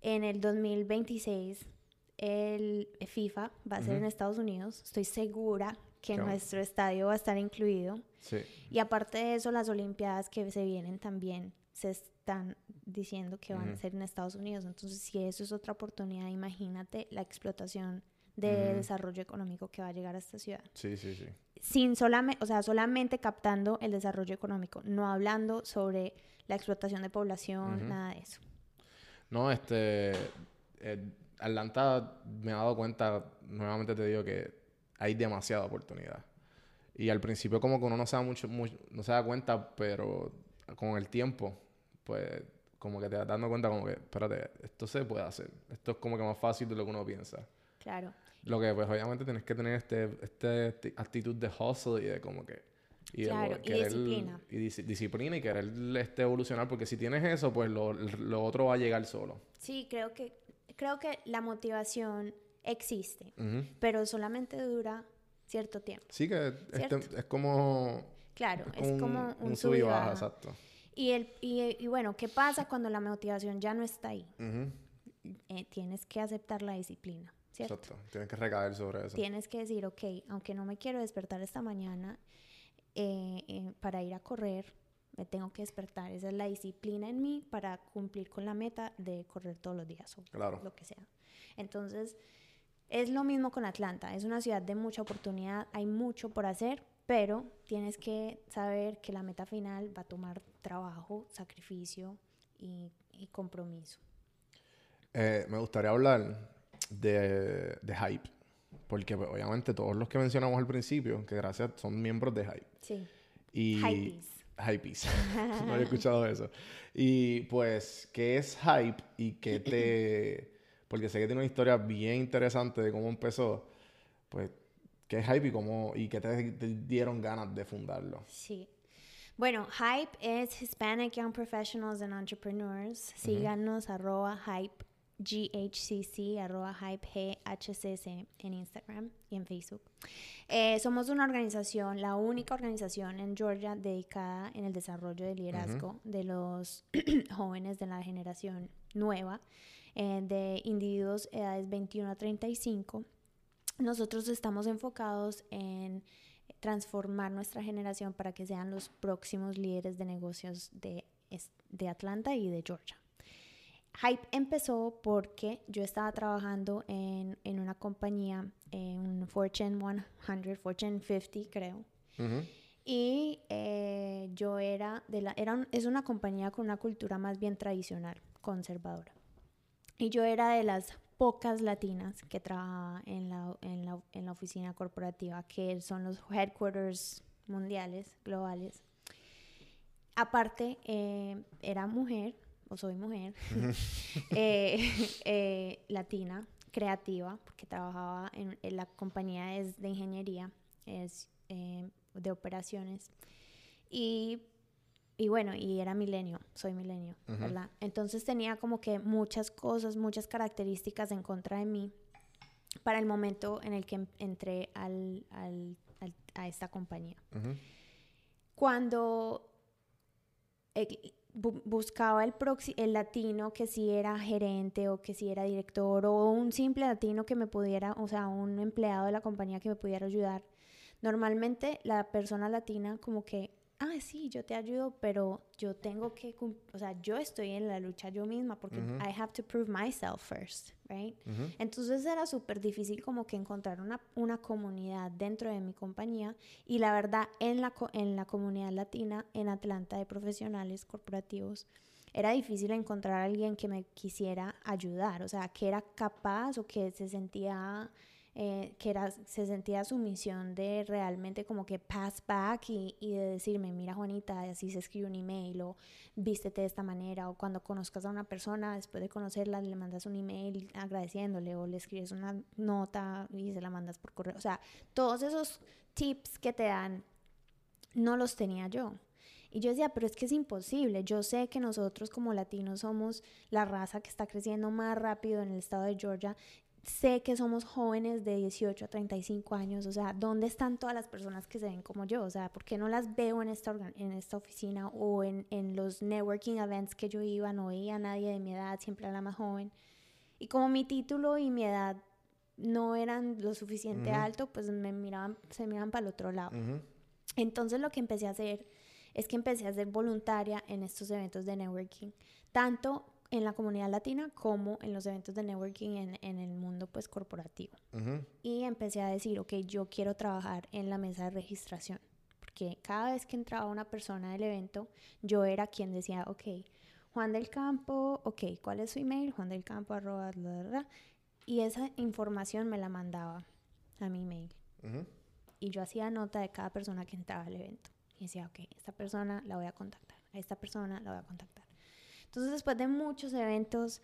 S1: en el 2026 el FIFA va a ser en Estados Unidos. Estoy segura que nuestro estadio va a estar incluido. Sí. Y aparte de eso, las Olimpiadas que se vienen también se están diciendo que van a ser en Estados Unidos. Entonces, si eso es otra oportunidad, imagínate la explotación de desarrollo económico que va a llegar a esta ciudad.
S2: Sí, sí, sí.
S1: Sin solamente, o sea, solamente captando el desarrollo económico, no hablando sobre la explotación de población, nada de eso.
S2: No, este, eh, Atlanta me ha dado cuenta, nuevamente te digo que hay demasiada oportunidad. Y al principio como que uno no se da mucho, no se da cuenta, pero con el tiempo, pues como que te das dando cuenta como que, espérate, esto se puede hacer. Esto es como que más fácil de lo que uno piensa.
S1: Claro.
S2: Lo que pues obviamente tienes que tener este, este, actitud de hustle y de como que...
S1: Y, claro, y disciplina.
S2: Y disciplina y querer este, evolucionar, porque si tienes eso, pues lo, lo otro va a llegar solo.
S1: Sí, creo que creo que la motivación existe, pero solamente dura cierto tiempo.
S2: Sí, que este, es como...
S1: Claro, es como, un, sub y baja, exacto. Y, el, y, bueno, ¿qué pasa cuando la motivación ya no está ahí? Eh, tienes que aceptar la disciplina, ¿cierto? Exacto,
S2: tienes que recaer sobre eso.
S1: Tienes que decir, ok, aunque no me quiero despertar esta mañana eh, eh, para ir a correr, me tengo que despertar. Esa es la disciplina en mí para cumplir con la meta de correr todos los días o lo que sea. Entonces, es lo mismo con Atlanta. Es una ciudad de mucha oportunidad, hay mucho por hacer, pero tienes que saber que la meta final va a tomar trabajo, sacrificio y, compromiso.
S2: Eh, me gustaría hablar de, de hype, porque pues, obviamente todos los que mencionamos al principio, que gracias son miembros de hype.
S1: Sí.
S2: Y Hypees. no había escuchado eso. Y pues, ¿qué es hype y qué te... Porque sé que tiene una historia bien interesante de cómo empezó. Pues, ¿qué es hype y cómo... y qué te, dieron ganas de fundarlo?
S1: Sí. Bueno, Hype es Hispanic Young Professionals and Entrepreneurs. Síganos, arroba Hype GHCC, arroba hype GHCC en Instagram y en Facebook. Eh, somos una organización, la única organización en Georgia dedicada en el desarrollo del liderazgo de los jóvenes de la generación nueva, eh, de individuos edades 21 a 35. Nosotros estamos enfocados en transformar nuestra generación para que sean los próximos líderes de negocios de, de Atlanta y de Georgia. Hype empezó porque yo estaba trabajando en, en una compañía, en un Fortune 100, Fortune 50 creo. Y eh, yo era de la, era es una compañía con una cultura más bien tradicional, conservadora. Y yo era de las pocas latinas que trabajaba en la, en la, en la oficina corporativa, que son los headquarters mundiales, globales. Aparte, eh, era mujer, o soy mujer, eh, eh, latina, creativa, porque trabajaba en, la compañía es de ingeniería, es de operaciones. Y, y, bueno, y era milenio, soy milenio, ¿verdad? Entonces tenía como que muchas cosas, muchas características en contra de mí para el momento en el que entré al, al, a esta compañía. Cuando buscaba el, el latino que si era gerente o que si era director o un simple latino que me pudiera, o sea, un empleado de la compañía que me pudiera ayudar. Normalmente la persona latina como que ah, sí, yo te ayudo, pero yo tengo que, o sea, yo estoy en la lucha yo misma porque I have to prove myself first, right? Entonces era súper difícil como que encontrar una, una, comunidad dentro de mi compañía y la verdad en la, en la comunidad latina en Atlanta de profesionales corporativos era difícil encontrar a alguien que me quisiera ayudar, o sea, que era capaz o que se sentía eh, que era, se sentía su misión de realmente como que pass back y, de decirme, mira Juanita, así se escribe un email o vístete de esta manera o cuando conozcas a una persona, después de conocerla le mandas un email agradeciéndole o le escribes una nota y se la mandas por correo. O sea, todos esos tips que te dan no los tenía yo. Y yo decía, pero es que es imposible. Yo sé que nosotros como latinos somos la raza que está creciendo más rápido en el estado de Georgia sé que somos jóvenes de 18 a 35 años, o sea, ¿dónde están todas las personas que se ven como yo? O sea, ¿por qué no las veo en esta, en esta oficina o en, en los networking events que yo iba? No veía a nadie de mi edad, siempre era la más joven. Y como mi título y mi edad no eran lo suficiente alto, pues me miraban, se miraban para el otro lado. Entonces lo que empecé a hacer es que empecé a ser voluntaria en estos eventos de networking, tanto en la comunidad latina como en los eventos de networking en, en el mundo pues corporativo. Y empecé a decir, ok, yo quiero trabajar en la mesa de registración, porque cada vez que entraba una persona del evento, yo era quien decía, ok, Juan del Campo, ok, ¿cuál es su email? Juan del Campo, arroba, y esa información me la mandaba a mi email. Y yo hacía nota de cada persona que entraba al evento. Y decía, ok, esta persona la voy a contactar, a esta persona la voy a contactar. Entonces, después de muchos eventos,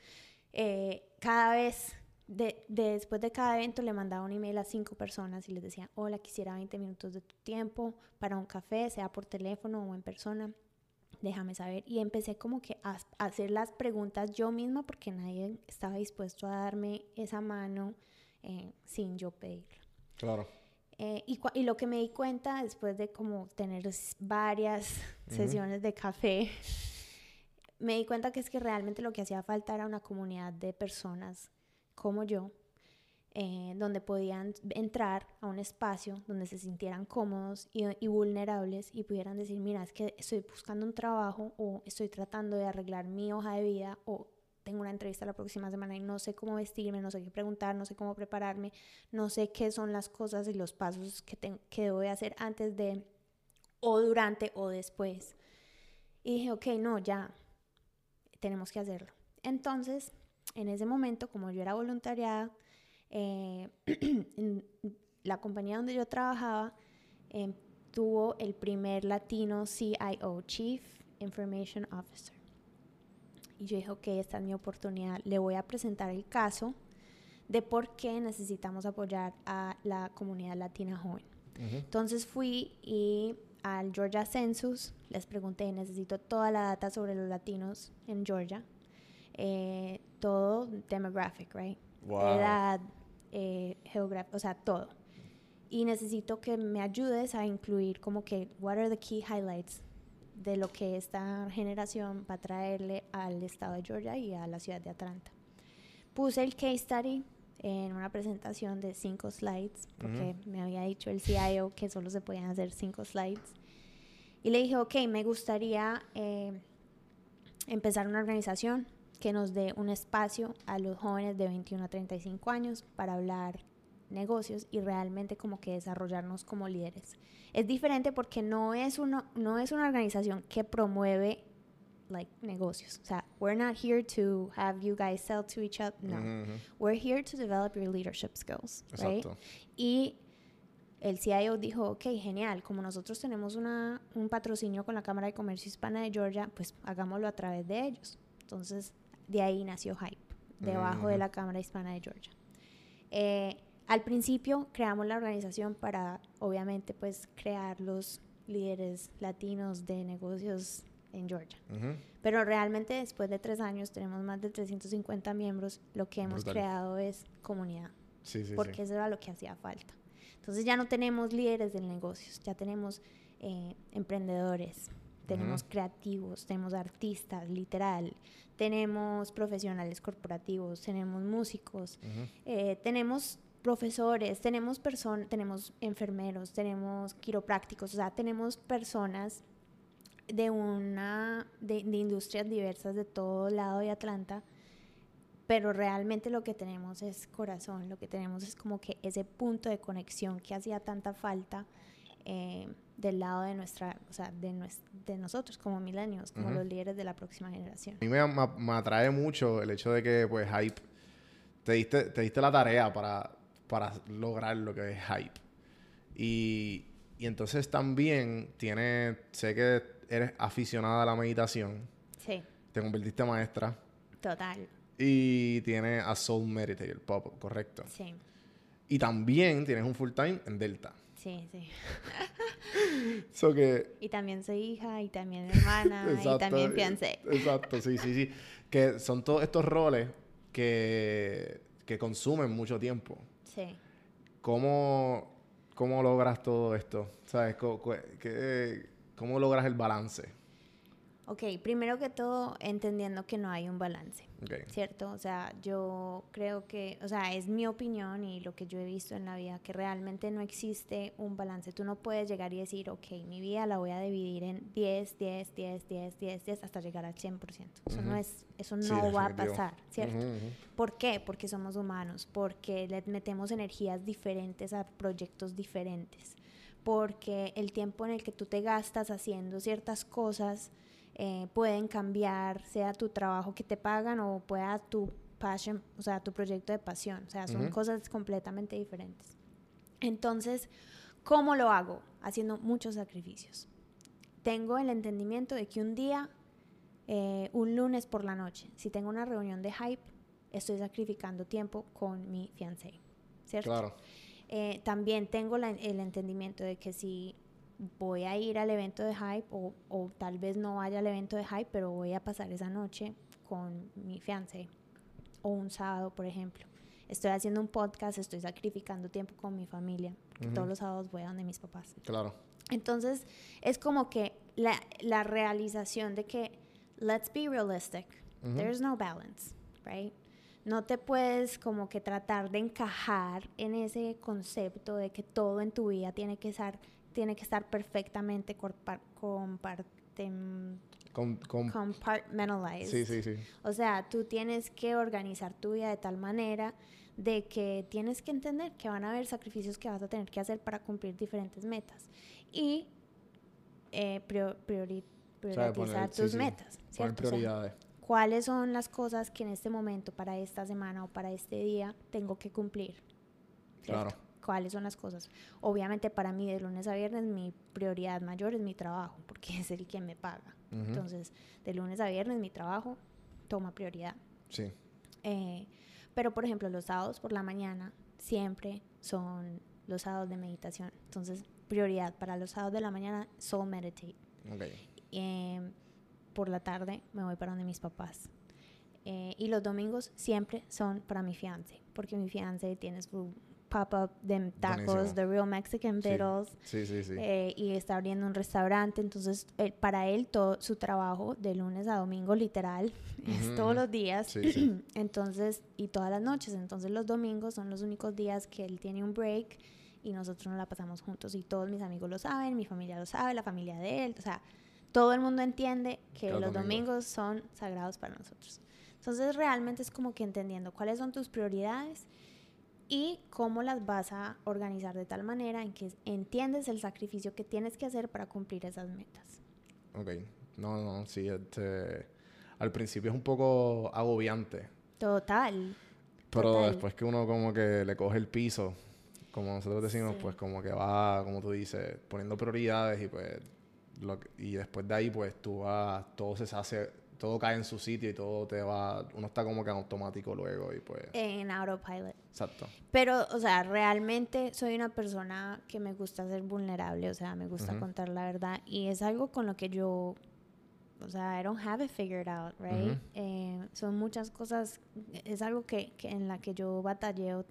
S1: eh, cada vez, de, después de cada evento, le mandaba un email a cinco personas y les decía, hola, quisiera 20 minutos de tu tiempo para un café, sea por teléfono o en persona. Déjame saber. Y empecé como que a, hacer las preguntas yo misma porque nadie estaba dispuesto a darme esa mano eh, sin yo pedirla.
S2: Claro.
S1: Eh, y, y, lo que me di cuenta después de como tener varias sesiones de café me di cuenta que es que realmente lo que hacía falta era una comunidad de personas como yo, eh, donde podían entrar a un espacio donde se sintieran cómodos y, y, vulnerables y pudieran decir, mira, es que estoy buscando un trabajo o estoy tratando de arreglar mi hoja de vida o tengo una entrevista la próxima semana y no sé cómo vestirme, no sé qué preguntar, no sé cómo prepararme, no sé qué son las cosas y los pasos que, que debo de hacer antes de o durante o después. Y dije, ok, no, ya, tenemos que hacerlo. Entonces, en ese momento, como yo era voluntariada, eh, la compañía donde yo trabajaba em, tuvo el primer latino CIO, Chief Information Officer. Y yo dije, ok, esta es mi oportunidad, le voy a presentar el caso de por qué necesitamos apoyar a la comunidad latina joven. Entonces fui y al Georgia Census, les pregunté, necesito toda la data sobre los latinos en Georgia, eh, todo demographic, right? Edad, eh, geografía, o sea, todo. Y necesito que me ayudes a incluir como que, what are the key highlights de lo que esta generación va a traerle al estado de Georgia y a la ciudad de Atlanta. Puse el case study en una presentación de cinco slides, porque me había dicho el CIO que solo se podían hacer cinco slides. Y le dije, ok, me gustaría eh, empezar una organización que nos dé un espacio a los jóvenes de 21 a 35 años para hablar negocios y realmente como que desarrollarnos como líderes. Es diferente porque no es, uno, no es una organización que promueve like negocios. O sea, we're not here to have you guys sell to each other. No. We're here to develop your leadership skills, right? Y el CIO dijo, ok, genial, como nosotros tenemos una, un patrocinio con la Cámara de Comercio Hispana de Georgia, pues hagámoslo a través de ellos. Entonces, de ahí nació Hype, debajo de la Cámara Hispana de Georgia. Eh, al principio creamos la organización para, obviamente, pues crear los líderes latinos de negocios en Georgia. Pero realmente después de tres años tenemos más de 350 miembros. Lo que hemos creado es comunidad. porque eso era lo que hacía falta. Entonces ya no tenemos líderes de negocios, ya tenemos eh, emprendedores, tenemos creativos, tenemos artistas, literal, tenemos profesionales corporativos, tenemos músicos, eh, tenemos profesores, tenemos personas, tenemos enfermeros, tenemos quiroprácticos, o sea, tenemos personas de una de, industrias diversas de todo lado de Atlanta, pero realmente lo que tenemos es corazón, lo que tenemos es como que ese punto de conexión que hacía tanta falta eh, del lado de nuestra, o sea, de, de nosotros como milenios, como los líderes de la próxima generación.
S2: A mí me, me, atrae mucho el hecho de que, pues, Hype, te diste, te diste la tarea para para lograr lo que es hype. Y, y entonces también tiene, sé que eres aficionada a la meditación.
S1: Sí.
S2: Te convertiste en maestra.
S1: Total.
S2: Y tienes a Soul Meditator, pop, correcto.
S1: Sí.
S2: Y también tienes un full time en Delta.
S1: Sí, sí.
S2: So que,
S1: Y también soy hija, y también hermana, y también fiancé.
S2: Exacto, sí, sí, sí. Que son todos estos roles que, que consumen mucho tiempo.
S1: Sí.
S2: ¿Cómo, cómo logras todo esto? ¿Sabes? Qué- ¿Cómo logras el balance?
S1: Ok, primero que todo, entendiendo que no hay un balance.
S2: Ok.
S1: ¿cierto? O sea, yo creo que, o sea, es mi opinión y lo que yo he visto en la vida, que realmente no existe un balance. Tú no puedes llegar y decir, ok, mi vida la voy a dividir en 10, 10, 10, 10, 10, 10, hasta llegar al 100%. Eso no,
S2: Ujú.
S1: es, eso
S2: Sí,
S1: no va a pasar, ¿cierto?
S2: Ujú, ujú.
S1: ¿Por qué? Porque somos humanos, porque le metemos energías diferentes a proyectos diferentes, porque el tiempo en el que tú te gastas haciendo ciertas cosas eh, pueden cambiar, sea tu trabajo que te pagan o pueda tu passion, o sea, tu proyecto de pasión, o sea, son cosas completamente diferentes. Entonces, ¿cómo lo hago? Haciendo muchos sacrificios. Tengo el entendimiento de que un día, eh, un lunes por la noche, si tengo una reunión de hype, estoy sacrificando tiempo con mi fiancé, ¿cierto?
S2: Claro.
S1: Eh, también tengo la- el entendimiento de que si voy a ir al evento de hype o, o tal vez no vaya al evento de hype, pero voy a pasar esa noche con mi fiancé o un sábado, por ejemplo. Estoy haciendo un podcast, estoy sacrificando tiempo con mi familia, porque todos los sábados voy a donde mis papás.
S2: Claro.
S1: Entonces, es como que la, la realización de que, let's be realistic, there's no balance, right? No te puedes como que tratar de encajar en ese concepto de que todo en tu vida tiene que estar, tiene que estar perfectamente
S2: con-
S1: compartmentalized.
S2: sí, sí, sí.
S1: O sea, tú tienes que organizar tu vida de tal manera de que tienes que entender que van a haber sacrificios que vas a tener que hacer para cumplir diferentes metas y eh, prio- priori-
S2: O sea,
S1: priorizar
S2: poner-
S1: tus metas,
S2: Poner
S1: ¿cierto? O sea,
S2: prioridades.
S1: ¿Cuáles son las cosas que en este momento, para esta semana o para este día, tengo que cumplir?
S2: Claro.
S1: ¿Cuáles son las cosas? Obviamente para mí de lunes a viernes mi prioridad mayor es mi trabajo, porque es el que me paga.
S2: Ujú.
S1: Entonces, de lunes a viernes mi trabajo toma prioridad.
S2: Sí.
S1: Eh, pero, por ejemplo, los sábados por la mañana siempre son los sábados de meditación. Entonces, prioridad para los sábados de la mañana, soul meditate.
S2: Ok.
S1: Eh, por la tarde me voy para donde mis papás. Eh, y los domingos siempre son para mi fiance, porque mi fiance tiene su pop-up de tacos,
S2: Buenísimo.
S1: The Real Mexican. Beatles,
S2: Sí, sí, sí.
S1: eh, y está abriendo un restaurante, entonces para él todo su trabajo de lunes a domingo literal es todos los días, entonces y todas las noches, entonces los domingos son los únicos días que él tiene un break y nosotros nos la pasamos juntos y todos mis amigos lo saben, mi familia lo sabe, la familia de él, o sea, todo el mundo entiende que
S2: Los
S1: los
S2: domingos.
S1: domingos son sagrados para nosotros. Entonces realmente es como que entendiendo cuáles son tus prioridades y cómo las vas a organizar de tal manera en que entiendes el sacrificio que tienes que hacer para cumplir esas metas.
S2: Ok. No, no, sí. Este, al principio es un poco agobiante.
S1: Total.
S2: Pero
S1: Total.
S2: después que uno como que le coge el piso, como nosotros decimos,
S1: Sí.
S2: pues como que va, como tú dices, poniendo prioridades y pues lo que- y después de ahí pues tú vas, todo se hace, todo cae en su sitio y todo te va, uno está como que en automático luego y pues,
S1: En autopilot.
S2: exacto.
S1: Pero, o sea, realmente soy una persona que me gusta ser vulnerable, o sea, me gusta
S2: Ujú.
S1: contar la verdad y es algo con lo que yo, o sea, I don't have it figured out, right?
S2: Ujú.
S1: Eh, son muchas cosas, es algo que, que en la que yo batalleo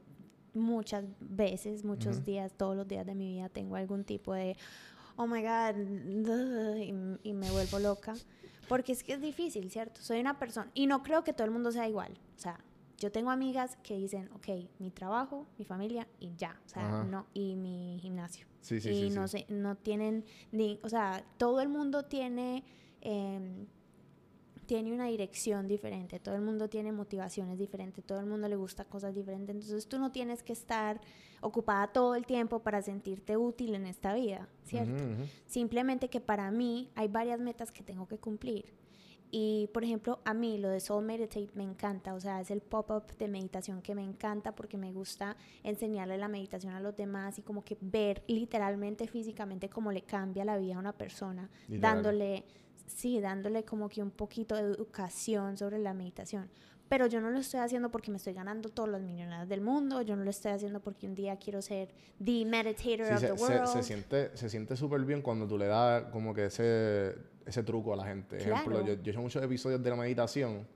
S1: muchas veces, muchos
S2: Ujú.
S1: días, todos los días de mi vida tengo algún tipo de, oh my God, y, y me vuelvo loca. Porque es que es difícil, ¿cierto? Soy una persona, y no creo que todo el mundo sea igual. O sea, yo tengo amigas que dicen, ok, mi trabajo, mi familia y ya. O sea,
S2: Ajá.
S1: no, y mi gimnasio.
S2: Sí, sí,
S1: y
S2: sí,
S1: no sé, no tienen ni, o sea, todo el mundo tiene, em, tiene una dirección diferente, todo el mundo tiene motivaciones diferentes, todo el mundo le gusta cosas diferentes, entonces tú no tienes que estar ocupada todo el tiempo para sentirte útil en esta vida, ¿cierto? Simplemente que para mí hay varias metas que tengo que cumplir. Y, por ejemplo, a mí lo de Soul Meditate me encanta, o sea, es el pop-up de meditación que me encanta porque me gusta enseñarle la meditación a los demás y como que ver literalmente, físicamente, cómo le cambia la vida a una persona, dándole, sí, dándole como que un poquito de educación sobre la meditación pero yo no lo estoy haciendo porque me estoy ganando todos los millonarios del mundo, yo no lo estoy haciendo porque un día quiero ser the meditator of
S2: the
S1: world.
S2: Se, siente se siente súper bien cuando tú le das como que ese, ese truco a la gente. Ejemplo, yo, yo he hecho muchos episodios de la meditación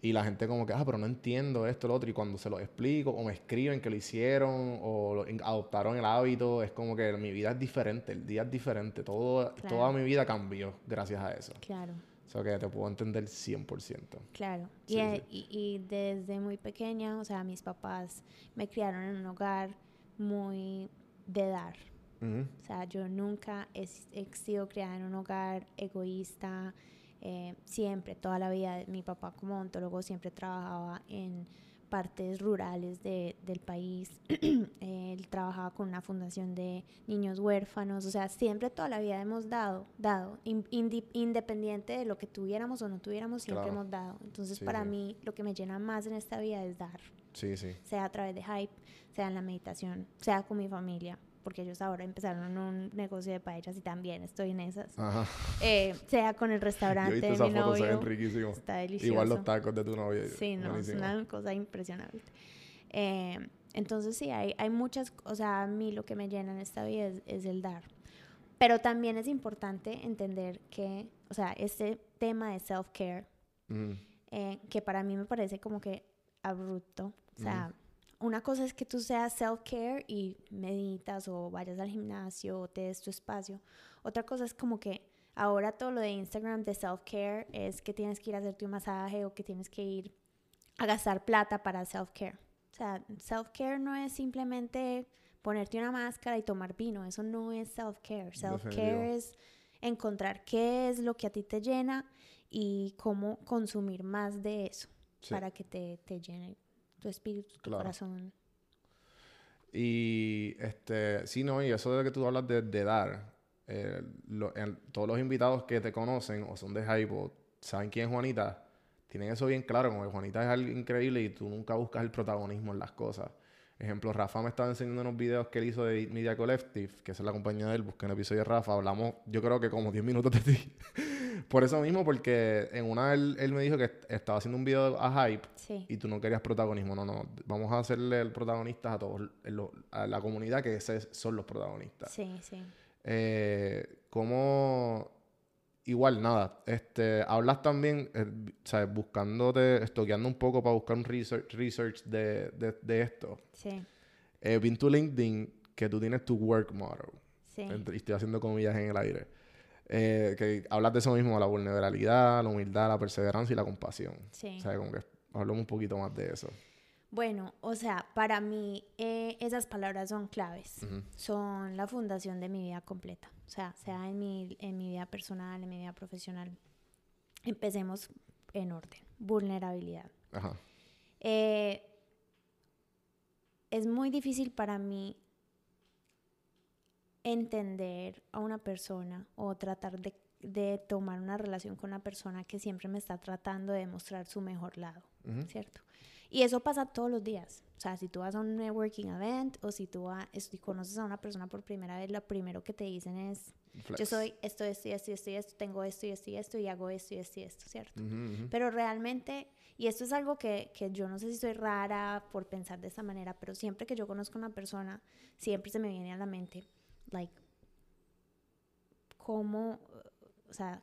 S2: y la gente como que, ah, pero no entiendo esto, lo otro, y cuando se lo explico o me escriben que lo hicieron o adoptaron el hábito, es como que mi vida es diferente, el día es diferente, todo, toda mi vida cambió gracias a eso.
S1: Claro.
S2: O sea, que te puedo entender 100%.
S1: Claro. Eh, y, y, desde muy pequeña, o sea, mis papás me criaron en un hogar muy de dar. O sea, yo nunca he, sido criada en un hogar egoísta. Eh, siempre, toda la vida, mi papá como odontólogo siempre trabajaba en partes rurales de, del país. Él trabajaba con una fundación de niños huérfanos, o sea, siempre toda la vida hemos dado, dado, independiente de lo que tuviéramos o no tuviéramos, siempre hemos dado. Entonces, para mí, lo que me llena más en esta vida es dar.
S2: Sí, sí.
S1: Sea a través de hype, sea en la meditación, sea con mi familia porque ellos ahora empezaron un negocio de paellas y también estoy en esas. Eh, sea con el restaurante de mi novio. Está delicioso.
S2: Igual los tacos de tu novio.
S1: Sí, no, es una cosa impresionante. Eh, entonces sí, hay, hay muchas, o sea, a mí lo que me llena en esta vida es, el dar. Pero también es importante entender que, o sea, este tema de self-care, eh, que para mí me parece como que abrupto, o sea, una cosa es que tú seas self-care y meditas o vayas al gimnasio o te des tu espacio. Otra cosa es como que ahora todo lo de Instagram de self-care es que tienes que ir a hacerte un masaje o que tienes que ir a gastar plata para self-care. O sea, self-care no es simplemente ponerte una máscara y tomar vino. Eso no es self-care. Self-care es encontrar qué es lo que a ti te llena y cómo consumir más de eso para que te, te llene tu espíritu, tu corazón.
S2: Y este, sí, no, y eso de que tú hablas de, dar, eh, todos los invitados que te conocen o son de Hypo, saben quién es Juanita, tienen eso bien claro, como que Juanita es algo increíble y tú nunca buscas el protagonismo en las cosas. Ejemplo, Rafa me estaba enseñando unos videos que él hizo de Media Collective, que es la compañía de él, busqué el episodio de Rafa, hablamos, yo creo que como 10 minutos de ti. Por eso mismo, porque en una él, él, me dijo que estaba haciendo un video a hype y tú no querías protagonismo. No, no, vamos a hacerle el protagonista a todos, a la comunidad que esos son los protagonistas.
S1: Sí, sí.
S2: Eh, ¿Cómo...? Igual, nada. Este, hablas también, eh, ¿sabes? Buscándote, estoqueando un poco para buscar un research, research de, de, esto.
S1: Sí.
S2: Eh, vi en tu LinkedIn que tú tienes tu work model. Sí. Y estoy haciendo comillas en el aire. Eh, que hablas de eso mismo, la vulnerabilidad, la humildad, la perseverancia y la compasión.
S1: Sí.
S2: O sea, como que hablamos un poquito más de eso.
S1: Bueno, o sea, para mí eh, esas palabras son claves, son la fundación de mi vida completa, o sea, sea en mi, en mi vida personal, en mi vida profesional. Empecemos en orden, vulnerabilidad.
S2: Ajá.
S1: Eh, es muy difícil para mí entender a una persona o tratar de, de, tomar una relación con una persona que siempre me está tratando de demostrar su mejor lado, ¿cierto? Y eso pasa todos los días. O sea, si tú vas a un networking event o si tú si conoces a una persona por primera vez, lo primero que te dicen es, yo soy esto, esto esto esto esto, tengo esto y esto y esto y hago esto y esto y esto, ¿cierto? Pero realmente, y esto es algo que, que yo no sé si soy rara por pensar de esta manera, pero siempre que yo conozco a una persona, siempre se me viene a la mente, like, cómo, o sea,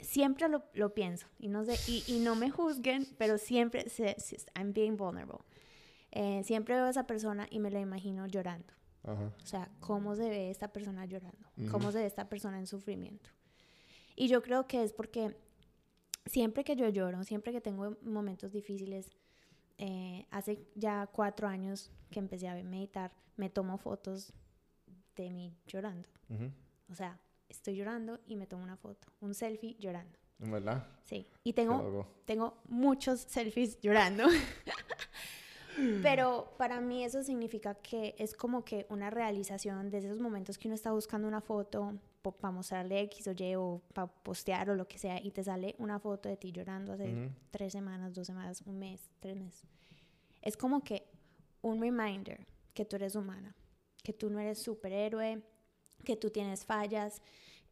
S1: siempre lo, lo, pienso y no, sé, y, y, no me juzguen, pero siempre, se, I'm being vulnerable. Eh, siempre veo a esa persona y me la imagino llorando. O sea, ¿cómo se ve esta persona llorando? ¿Cómo se ve esta persona en sufrimiento? Y yo creo que es porque siempre que yo lloro, siempre que tengo momentos difíciles, eh, hace ya cuatro años que empecé a meditar, me tomo fotos de mí llorando. O sea, estoy llorando y me tomo una foto, un selfie llorando.
S2: ¿Verdad?
S1: Sí. Y tengo, tengo muchos selfies llorando. Pero para mí eso significa que es como que una realización de esos momentos que uno está buscando una foto para mostrarle X o Y o para postear o lo que sea y te sale una foto de ti llorando hace tres semanas, dos semanas, un mes, tres meses. Es como que un reminder que tú eres humana, que tú no eres superhéroe, que tú tienes fallas,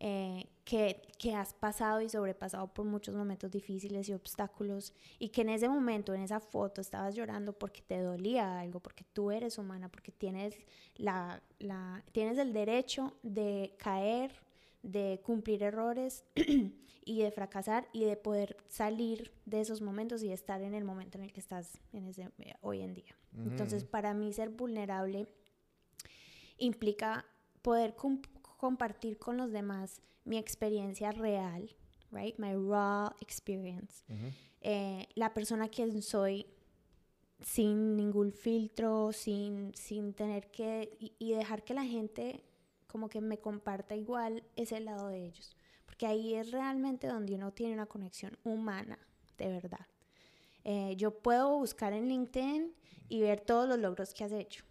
S1: eh, que, que, has pasado y sobrepasado por muchos momentos difíciles y obstáculos y que en ese momento, en esa foto, estabas llorando porque te dolía algo, porque tú eres humana, porque tienes, la, la, tienes el derecho de caer, de cumplir errores y de fracasar y de poder salir de esos momentos y estar en el momento en el que estás en ese, eh, hoy en día. Entonces, para mí ser vulnerable implica poder compartir con los demás mi experiencia real, right? My raw experience. Eh, la persona quien soy sin ningún filtro, sin, sin tener que... Y, dejar que la gente como que me comparta igual ese lado de ellos. Porque ahí es realmente donde uno tiene una conexión humana, de verdad. Eh, yo puedo buscar en LinkedIn y ver todos los logros que has hecho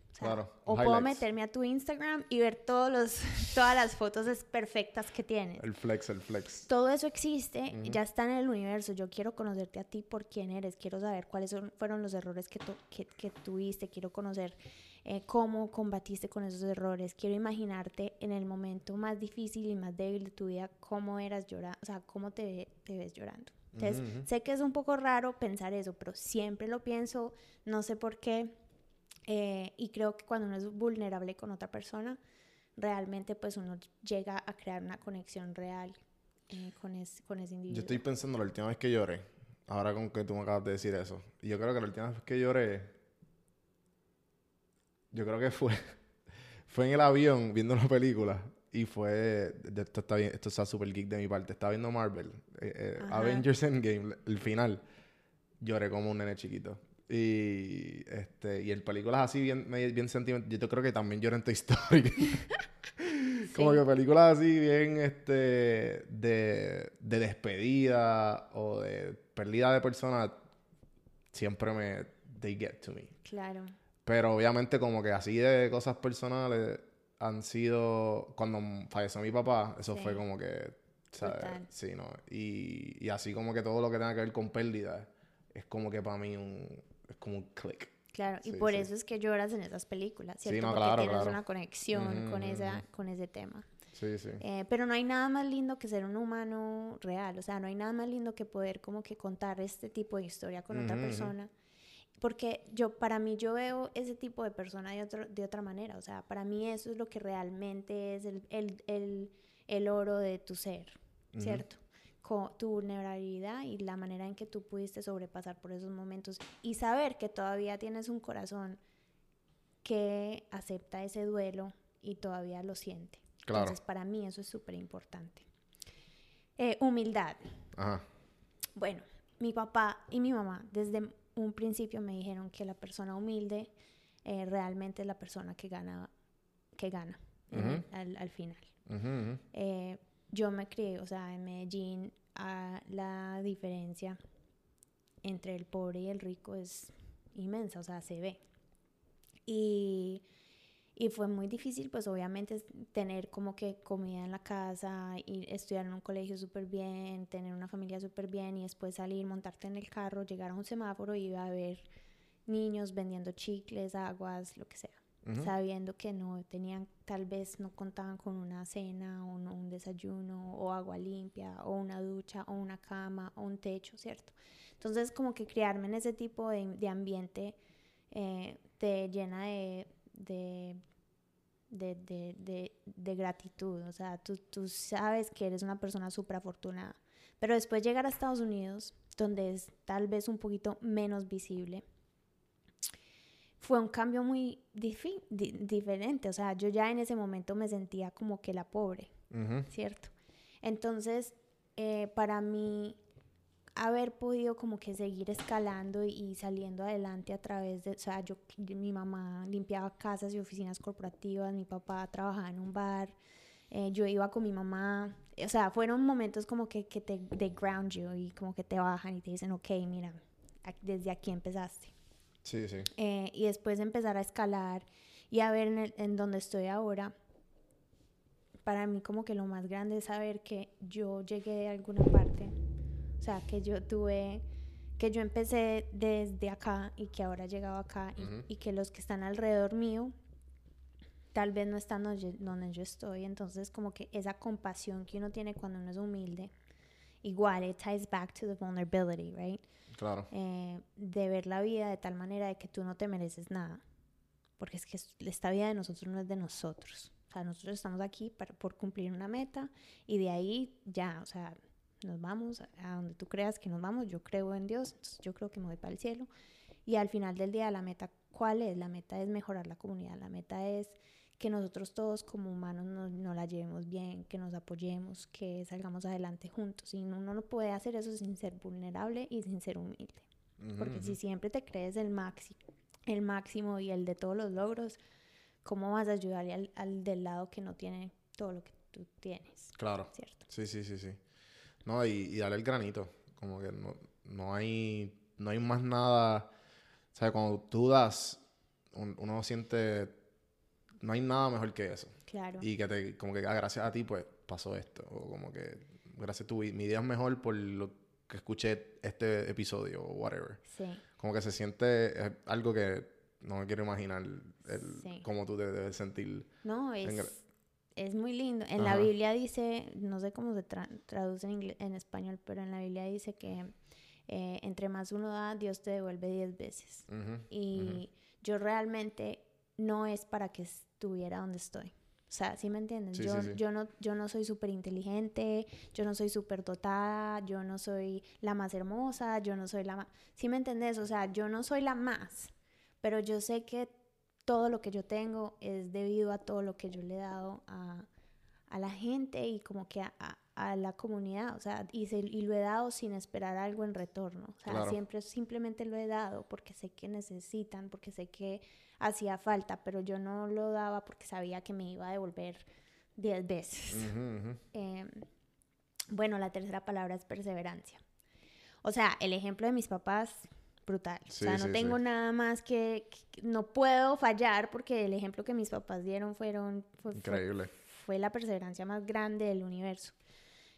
S1: o puedo meterme a tu Instagram y ver todos los, todas las fotos perfectas que tienes.
S2: El flex, el flex.
S1: Todo eso existe, ya está en el universo. Yo quiero conocerte a ti por quién eres, quiero saber cuáles fueron los errores que, que, tuviste, quiero conocer eh, cómo combatiste con esos errores, quiero imaginarte en el momento más difícil y más débil de tu vida, cómo eras llorando, o sea, cómo te, te ves llorando. Entonces, sé que es un poco raro pensar eso, pero siempre lo pienso, no sé por qué eh, y creo que cuando uno es vulnerable con otra persona, realmente pues uno llega a crear una conexión real eh, con, con ese individuo.
S2: Yo estoy pensando la última vez que lloré, ahora con que tú me acabas de decir eso, y yo creo que la última vez que lloré, yo creo que fue, fue en el avión viendo una película. Y fue, esto está bien, esto está súper geek de mi parte, estaba viendo Marvel, eh, Avengers Endgame, el final, lloré como un nene chiquito. Y, este, y el películas así bien, bien sentimental. Yo creo que también lloro en Toy Story. Como que películas así bien este, de, de despedida o de pérdida de personas siempre me... They get to me.
S1: Claro.
S2: Pero obviamente como que así de cosas personales han sido... Cuando falleció mi papá, eso fue como que... ¿sabes? Sí, ¿no? Y, y así como que todo lo que tenga que ver con pérdida es como que para mí un como un click.
S1: Claro, y por eso es que lloras en esas películas, ¿cierto? Sí, no, Porque claro, tienes una conexión con, esa, con ese tema.
S2: Sí, sí.
S1: Eh, pero no hay nada más lindo que ser un humano real, o sea, no hay nada más lindo que poder como que contar este tipo de historia con otra persona. Porque yo, para mí, yo veo ese tipo de persona de, otro, de otra manera, o sea, para mí eso es lo que realmente es el, el, el, el oro de tu ser, ¿cierto? Tu vulnerabilidad y la manera en que tú pudiste sobrepasar por esos momentos y saber que todavía tienes un corazón que acepta ese duelo y todavía lo siente. Entonces, para mí eso es súper importante. Eh, humildad. Bueno, mi papá y mi mamá desde un principio me dijeron que la persona humilde eh, realmente es la persona que gana, que gana al, final. Eh, yo me crié, o sea, en Medellín la diferencia entre el pobre y el rico es inmensa, o sea, se ve. Y, y, fue muy difícil, pues obviamente tener como que comida en la casa, y estudiar en un colegio súper bien, tener una familia súper bien y después salir, montarte en el carro, llegar a un semáforo y a ver niños vendiendo chicles, aguas, lo que sea sabiendo que no tenían, tal vez no contaban con una cena o un desayuno o agua limpia o una ducha o una cama o un techo, ¿cierto? Entonces como que criarme en ese tipo de, ambiente eh, te llena de, de de, de, gratitud. O sea, tú, tú, sabes que eres una persona súper afortunada. Pero después llegar a Estados Unidos, donde es tal vez un poquito menos visible, fue un cambio muy diferente. O sea, yo ya en ese momento me sentía como que la pobre, ¿cierto? Entonces, eh, para mí, haber podido como que seguir escalando y, saliendo adelante a través de, o sea, yo, mi mamá limpiaba casas y oficinas corporativas, mi papá trabajaba en un bar, eh, yo iba con mi mamá, o sea, fueron momentos como que, que te ground you y como que te bajan y te dicen, ok, mira, desde aquí empezaste.
S2: Sí, sí.
S1: Eh, y después empezar a escalar y a ver en, en donde estoy ahora, para mí como que lo más grande es saber que yo llegué a alguna parte, o sea, que yo tuve, que yo empecé desde acá y que ahora he llegado acá y, que los que están alrededor mío tal vez no están donde yo estoy, entonces como que esa compasión que uno tiene cuando uno es humilde, igual, it ties back to the vulnerability, right?
S2: Claro.
S1: Eh, de ver la vida de tal manera de que tú no te mereces nada, porque es que esta vida de nosotros no es de nosotros. O sea, nosotros estamos aquí para, por cumplir una meta y de ahí ya, o sea, nos vamos a donde tú creas que nos vamos. Yo creo en Dios, entonces yo creo que me voy para el cielo. Y al final del día, la meta, ¿cuál es? La meta es mejorar la comunidad. La meta es que nosotros todos como humanos nos, no la llevemos bien, que nos apoyemos, que salgamos adelante juntos. Y uno no puede hacer eso sin ser vulnerable y sin ser humilde. Porque si siempre te crees el máximo, el máximo y el de todos los logros, ¿cómo vas a ayudarle al, al, del lado que no tiene todo lo que tú tienes?
S2: Claro.
S1: ¿Cierto?
S2: Sí, sí, sí, sí. No, y, y darle el granito. Como que no, no, hay, no hay más nada. O sea, cuando tú das, uno siente. No hay nada mejor que eso.
S1: Claro.
S2: Y que te, como que ah, gracias a ti, pues pasó esto. O como que gracias a tu mi día es mejor por lo que escuché este episodio o whatever.
S1: Sí.
S2: Como que se siente es algo que no me quiero imaginar el, cómo tú te debes sentir.
S1: No, es, es muy lindo. En la Biblia dice, no sé cómo se traduce en, en, español, pero en la Biblia dice que eh, entre más uno da, Dios te devuelve diez veces. y yo realmente no es para que estuviera donde estoy. O sea, ¿sí me entiendes? yo, yo, no, yo no soy súper inteligente, yo no soy súper dotada, yo no soy la más hermosa, yo no soy la más... ¿Sí me entiendes? O sea, yo no soy la más pero yo sé que todo lo que yo tengo es debido a todo lo que yo le he dado a, a la gente y como que a, a, la comunidad, o sea, y, y, lo he dado sin esperar algo en retorno, o sea, siempre simplemente lo he dado porque sé que necesitan, porque sé que hacía falta, pero yo no lo daba porque sabía que me iba a devolver diez veces. Em, bueno, la tercera palabra es perseverancia. O sea, el ejemplo de mis papás brutal. o sea, no tengo nada más que, no puedo fallar porque el ejemplo que mis papás dieron fueron fue,
S2: increíble.
S1: Fue, la perseverancia más grande del universo.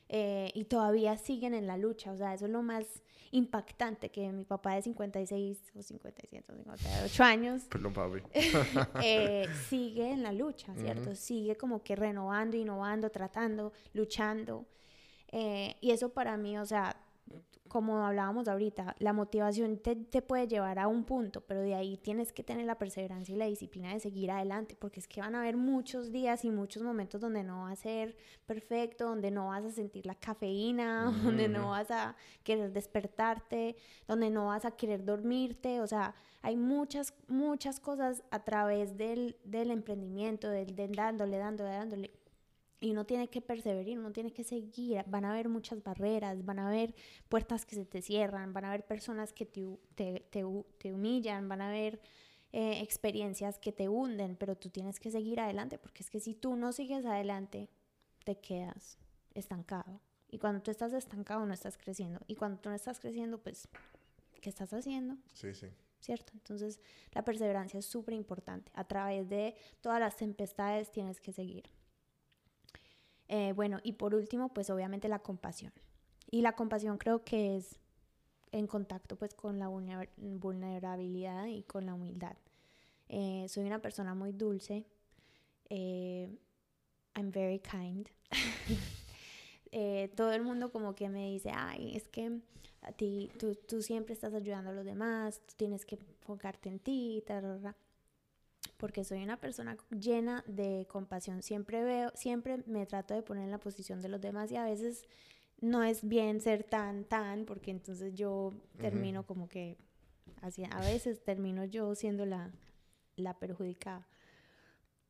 S1: Eh, y todavía siguen en la lucha, o sea, eso es lo más impactante que mi papá de 56 o 57 o 58 años
S2: Perdón, papi.
S1: eh, sigue en la lucha, ¿cierto? Sigue como que renovando, innovando, tratando, luchando. Eh, y eso para mí, o sea, como hablábamos ahorita, la motivación te, te, puede llevar a un punto, pero de ahí tienes que tener la perseverancia y la disciplina de seguir adelante, porque es que van a haber muchos días y muchos momentos donde no va a ser perfecto, donde no vas a sentir la cafeína, donde no vas a querer despertarte, donde no vas a querer dormirte, o sea, hay muchas, muchas cosas a través del, del emprendimiento, del, del dándole, dándole, dándole, y uno tiene que perseverar, uno tiene que seguir. Van a haber muchas barreras, van a haber puertas que se te cierran, van a haber personas que te, te, te, humillan, van a haber eh, experiencias que te hunden, pero tú tienes que seguir adelante, porque es que si tú no sigues adelante, te quedas estancado. Y cuando tú estás estancado, no estás creciendo. Y cuando tú no estás creciendo, pues, ¿qué estás haciendo?
S2: Sí, sí.
S1: ¿Cierto? Entonces, la perseverancia es súper importante. A través de todas las tempestades tienes que seguir. Eh, bueno, y por último, pues obviamente la compasión. Y la compasión creo que es en contacto pues con la vulnerabilidad y con la humildad. Eh, soy una persona muy dulce. Eh, I'm very kind. todo el mundo como que me dice, ay, es que a ti, tú, tú, siempre estás ayudando a los demás, tú tienes que enfocarte en ti, tarara porque soy una persona llena de compasión. Siempre veo, siempre me trato de poner en la posición de los demás y a veces no es bien ser tan, tan, porque entonces yo termino como que, así, a veces termino yo siendo la, la perjudicada.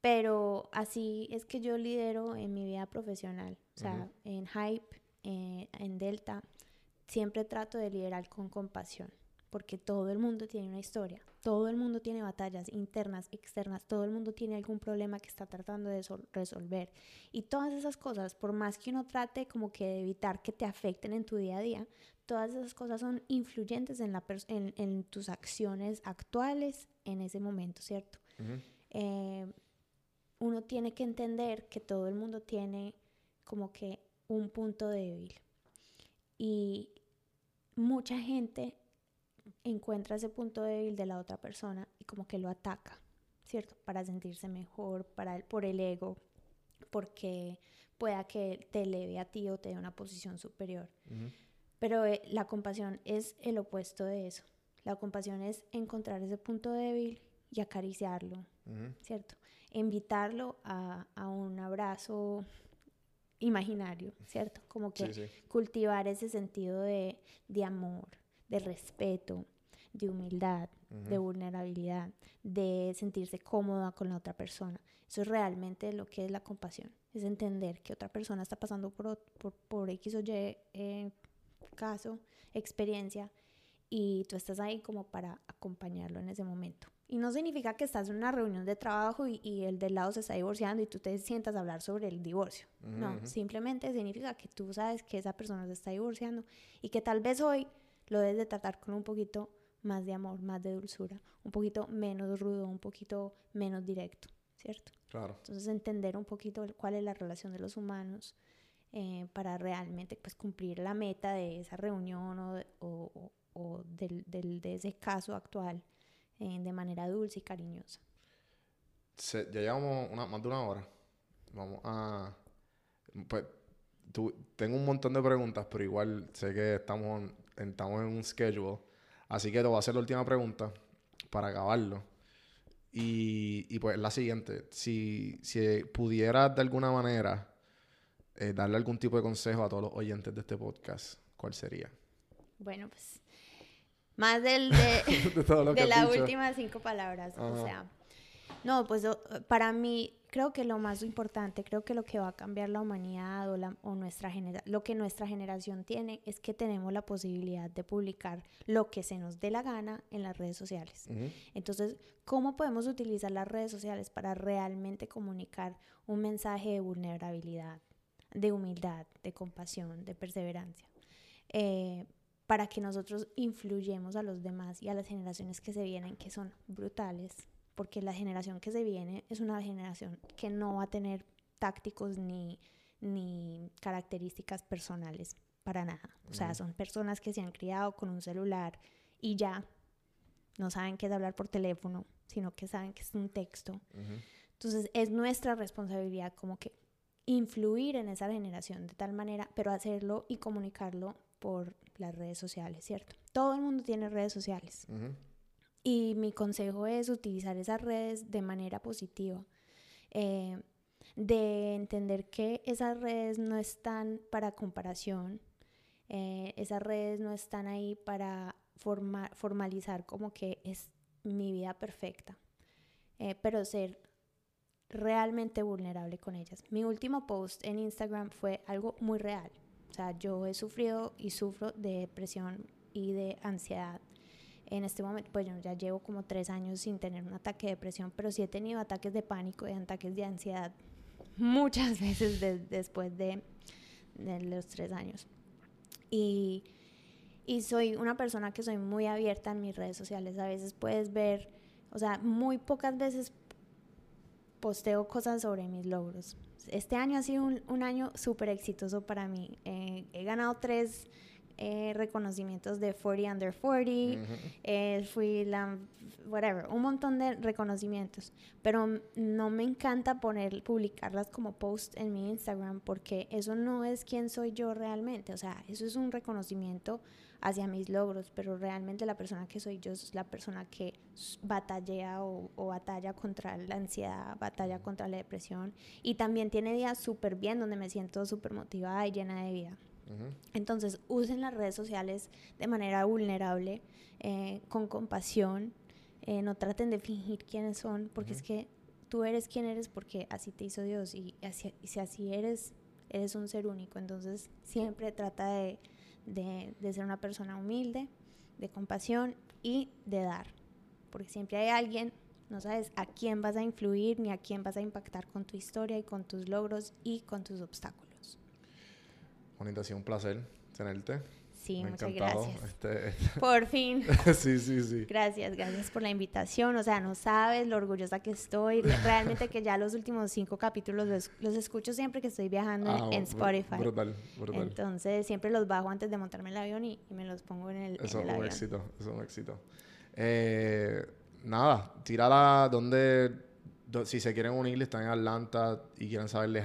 S1: Pero así es que yo lidero en mi vida profesional. O sea, en Hype, eh, en Delta, siempre trato de liderar con compasión, porque todo el mundo tiene una historia. Todo el mundo tiene batallas internas, externas, todo el mundo tiene algún problema que está tratando de resolver. Y todas esas cosas, por más que uno trate como que de evitar que te afecten en tu día a día, todas esas cosas son influyentes en, la en, en tus acciones actuales en ese momento, ¿cierto? Eh, uno tiene que entender que todo el mundo tiene como que un punto débil. Y mucha gente encuentra ese punto débil de la otra persona y como que lo ataca, ¿cierto? Para sentirse mejor, para el, por el ego, porque pueda que te eleve a ti o te dé una posición superior. Pero eh, la compasión es el opuesto de eso. La compasión es encontrar ese punto débil y acariciarlo, ¿cierto? Invitarlo a, a, un abrazo imaginario, ¿cierto? Como que cultivar ese sentido de, de, amor, de respeto, de humildad, de vulnerabilidad, de sentirse cómoda con la otra persona. Eso es realmente lo que es la compasión, es entender que otra persona está pasando por, por, por X o Y eh, caso, experiencia, y tú estás ahí como para acompañarlo en ese momento. Y no significa que estás en una reunión de trabajo y, el del lado se está divorciando y tú te sientas a hablar sobre el divorcio. No, simplemente significa que tú sabes que esa persona se está divorciando y que tal vez hoy lo debes de tratar con un poquito más de amor, más de dulzura, un poquito menos rudo, un poquito menos directo, ¿cierto?
S2: Claro.
S1: Entonces entender un poquito cuál es la relación de los humanos eh, para realmente pues cumplir la meta de esa reunión o, o, o del, del, de ese caso actual eh, de manera dulce y cariñosa.
S2: ya llevamos una, más de una hora. Vamos a... Pues tengo un montón de preguntas, pero igual sé que estamos, estamos en un schedule. Así que te voy a hacer la última pregunta para acabarlo. Y, y pues la siguiente. Si, si pudieras de alguna manera eh, darle algún tipo de consejo a todos los oyentes de este podcast, ¿cuál sería?
S1: Bueno, pues más del de, de, las últimas cinco palabras. O sea, no, pues para mí creo que lo más importante, creo que lo que va a cambiar la humanidad o, la, o nuestra generación, lo que nuestra generación tiene es que tenemos la posibilidad de publicar lo que se nos dé la gana en las redes sociales. Entonces, ¿cómo podemos utilizar las redes sociales para realmente comunicar un mensaje de vulnerabilidad, de humildad, de compasión, de perseverancia? Eh, para que nosotros influyemos a los demás y a las generaciones que se vienen, que son brutales, porque la generación que se viene es una generación que no va a tener tácticos ni, ni características personales para nada. O sea, son personas que se han criado con un celular y ya no saben qué es hablar por teléfono, sino que saben que es un texto. Entonces es nuestra responsabilidad como que influir en esa generación de tal manera, pero hacerlo y comunicarlo por las redes sociales, ¿cierto? Todo el mundo tiene redes sociales. Y mi consejo es utilizar esas redes de manera positiva. Eh, de entender que esas redes no están para comparación, eh, esas redes no están ahí para formalizar como que es mi vida perfecta, eh, pero ser realmente vulnerable con ellas. Mi último post en Instagram fue algo muy real. O sea, yo he sufrido y sufro de depresión y de ansiedad. En este momento, pues yo ya llevo como tres años sin tener un ataque de depresión, pero sí he tenido ataques de pánico y ataques de ansiedad muchas veces después de, de, los tres años. Y, y soy una persona que soy muy abierta en mis redes sociales. A veces puedes ver, o sea, muy pocas veces posteo cosas sobre mis logros este año ha sido un, año súper exitoso para mí. Eh, he ganado tres eh, reconocimientos de 40 Under 40, eh, fui la, whatever, un montón de reconocimientos, pero no me encanta poner, publicarlas como post en mi Instagram porque eso no es quién soy yo realmente, o sea, eso es un reconocimiento hacia mis logros, pero realmente la persona que soy yo es la persona que batalla o, batalla contra la ansiedad, batalla contra la depresión. Y también tiene días súper bien donde me siento súper motivada y llena de vida. Entonces, usen las redes sociales de manera vulnerable, eh, con compasión, eh, no traten de fingir quiénes son, porque es que tú eres quien eres porque así te hizo Dios y, así, y si así eres, eres un ser único. Entonces, siempre trata de de, ser una persona humilde, de compasión y de dar. Porque siempre hay alguien, no sabes a quién vas a influir ni a quién vas a impactar con tu historia y con tus logros y con tus obstáculos.
S2: Juanita, ha sido un placer tenerte.
S1: Sí, muchas gracias. Este, este. Por fin.
S2: sí, sí, sí.
S1: Gracias, gracias por la invitación. O sea, no sabes lo orgullosa que estoy. Realmente que ya los últimos cinco capítulos los, escucho siempre que estoy viajando en ah, Spotify.
S2: Brutal, brutal.
S1: Entonces, siempre los bajo antes de montarme el avión y, me los pongo en el,
S2: eso
S1: es un
S2: éxito, eso es un éxito. Eh, nada, tírala donde, si se quieren unir, están en Atlanta y quieren saber de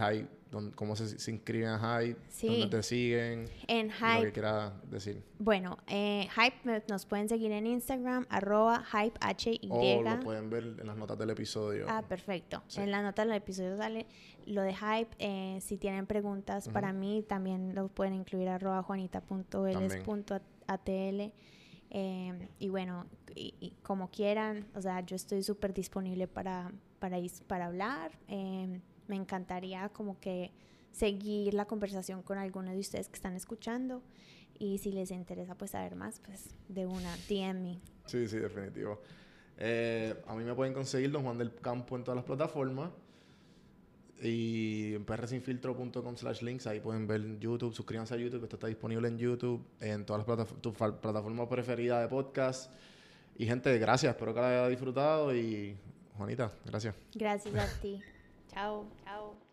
S2: Cómo se, inscriben a Hype, dónde te siguen,
S1: en Hype.
S2: Lo que quiera decir.
S1: Bueno, eh, Hype nos pueden seguir en Instagram, arroba Hype H Y.
S2: O lo pueden ver en las notas del episodio.
S1: Ah, perfecto. En las notas del episodio sale lo de Hype. Eh, si tienen preguntas para mí, también lo pueden incluir arroba juanita.ls.atl. Eh, y bueno, y, como quieran, o sea, yo estoy súper disponible para, para, para hablar. Eh, me encantaría como que seguir la conversación con alguno de ustedes que están escuchando y si les interesa pues saber más, pues de una, DM
S2: Sí, sí, definitivo. Eh, a mí me pueden conseguir Don Juan del Campo en todas las plataformas y en prsinfiltro.com slash links ahí pueden ver YouTube, suscríbanse a YouTube, esto está disponible en YouTube, en todas las plataformas preferidas de podcast. Y gente, gracias, espero que la haya disfrutado y Juanita, gracias.
S1: Gracias a ti. Chao. Chao.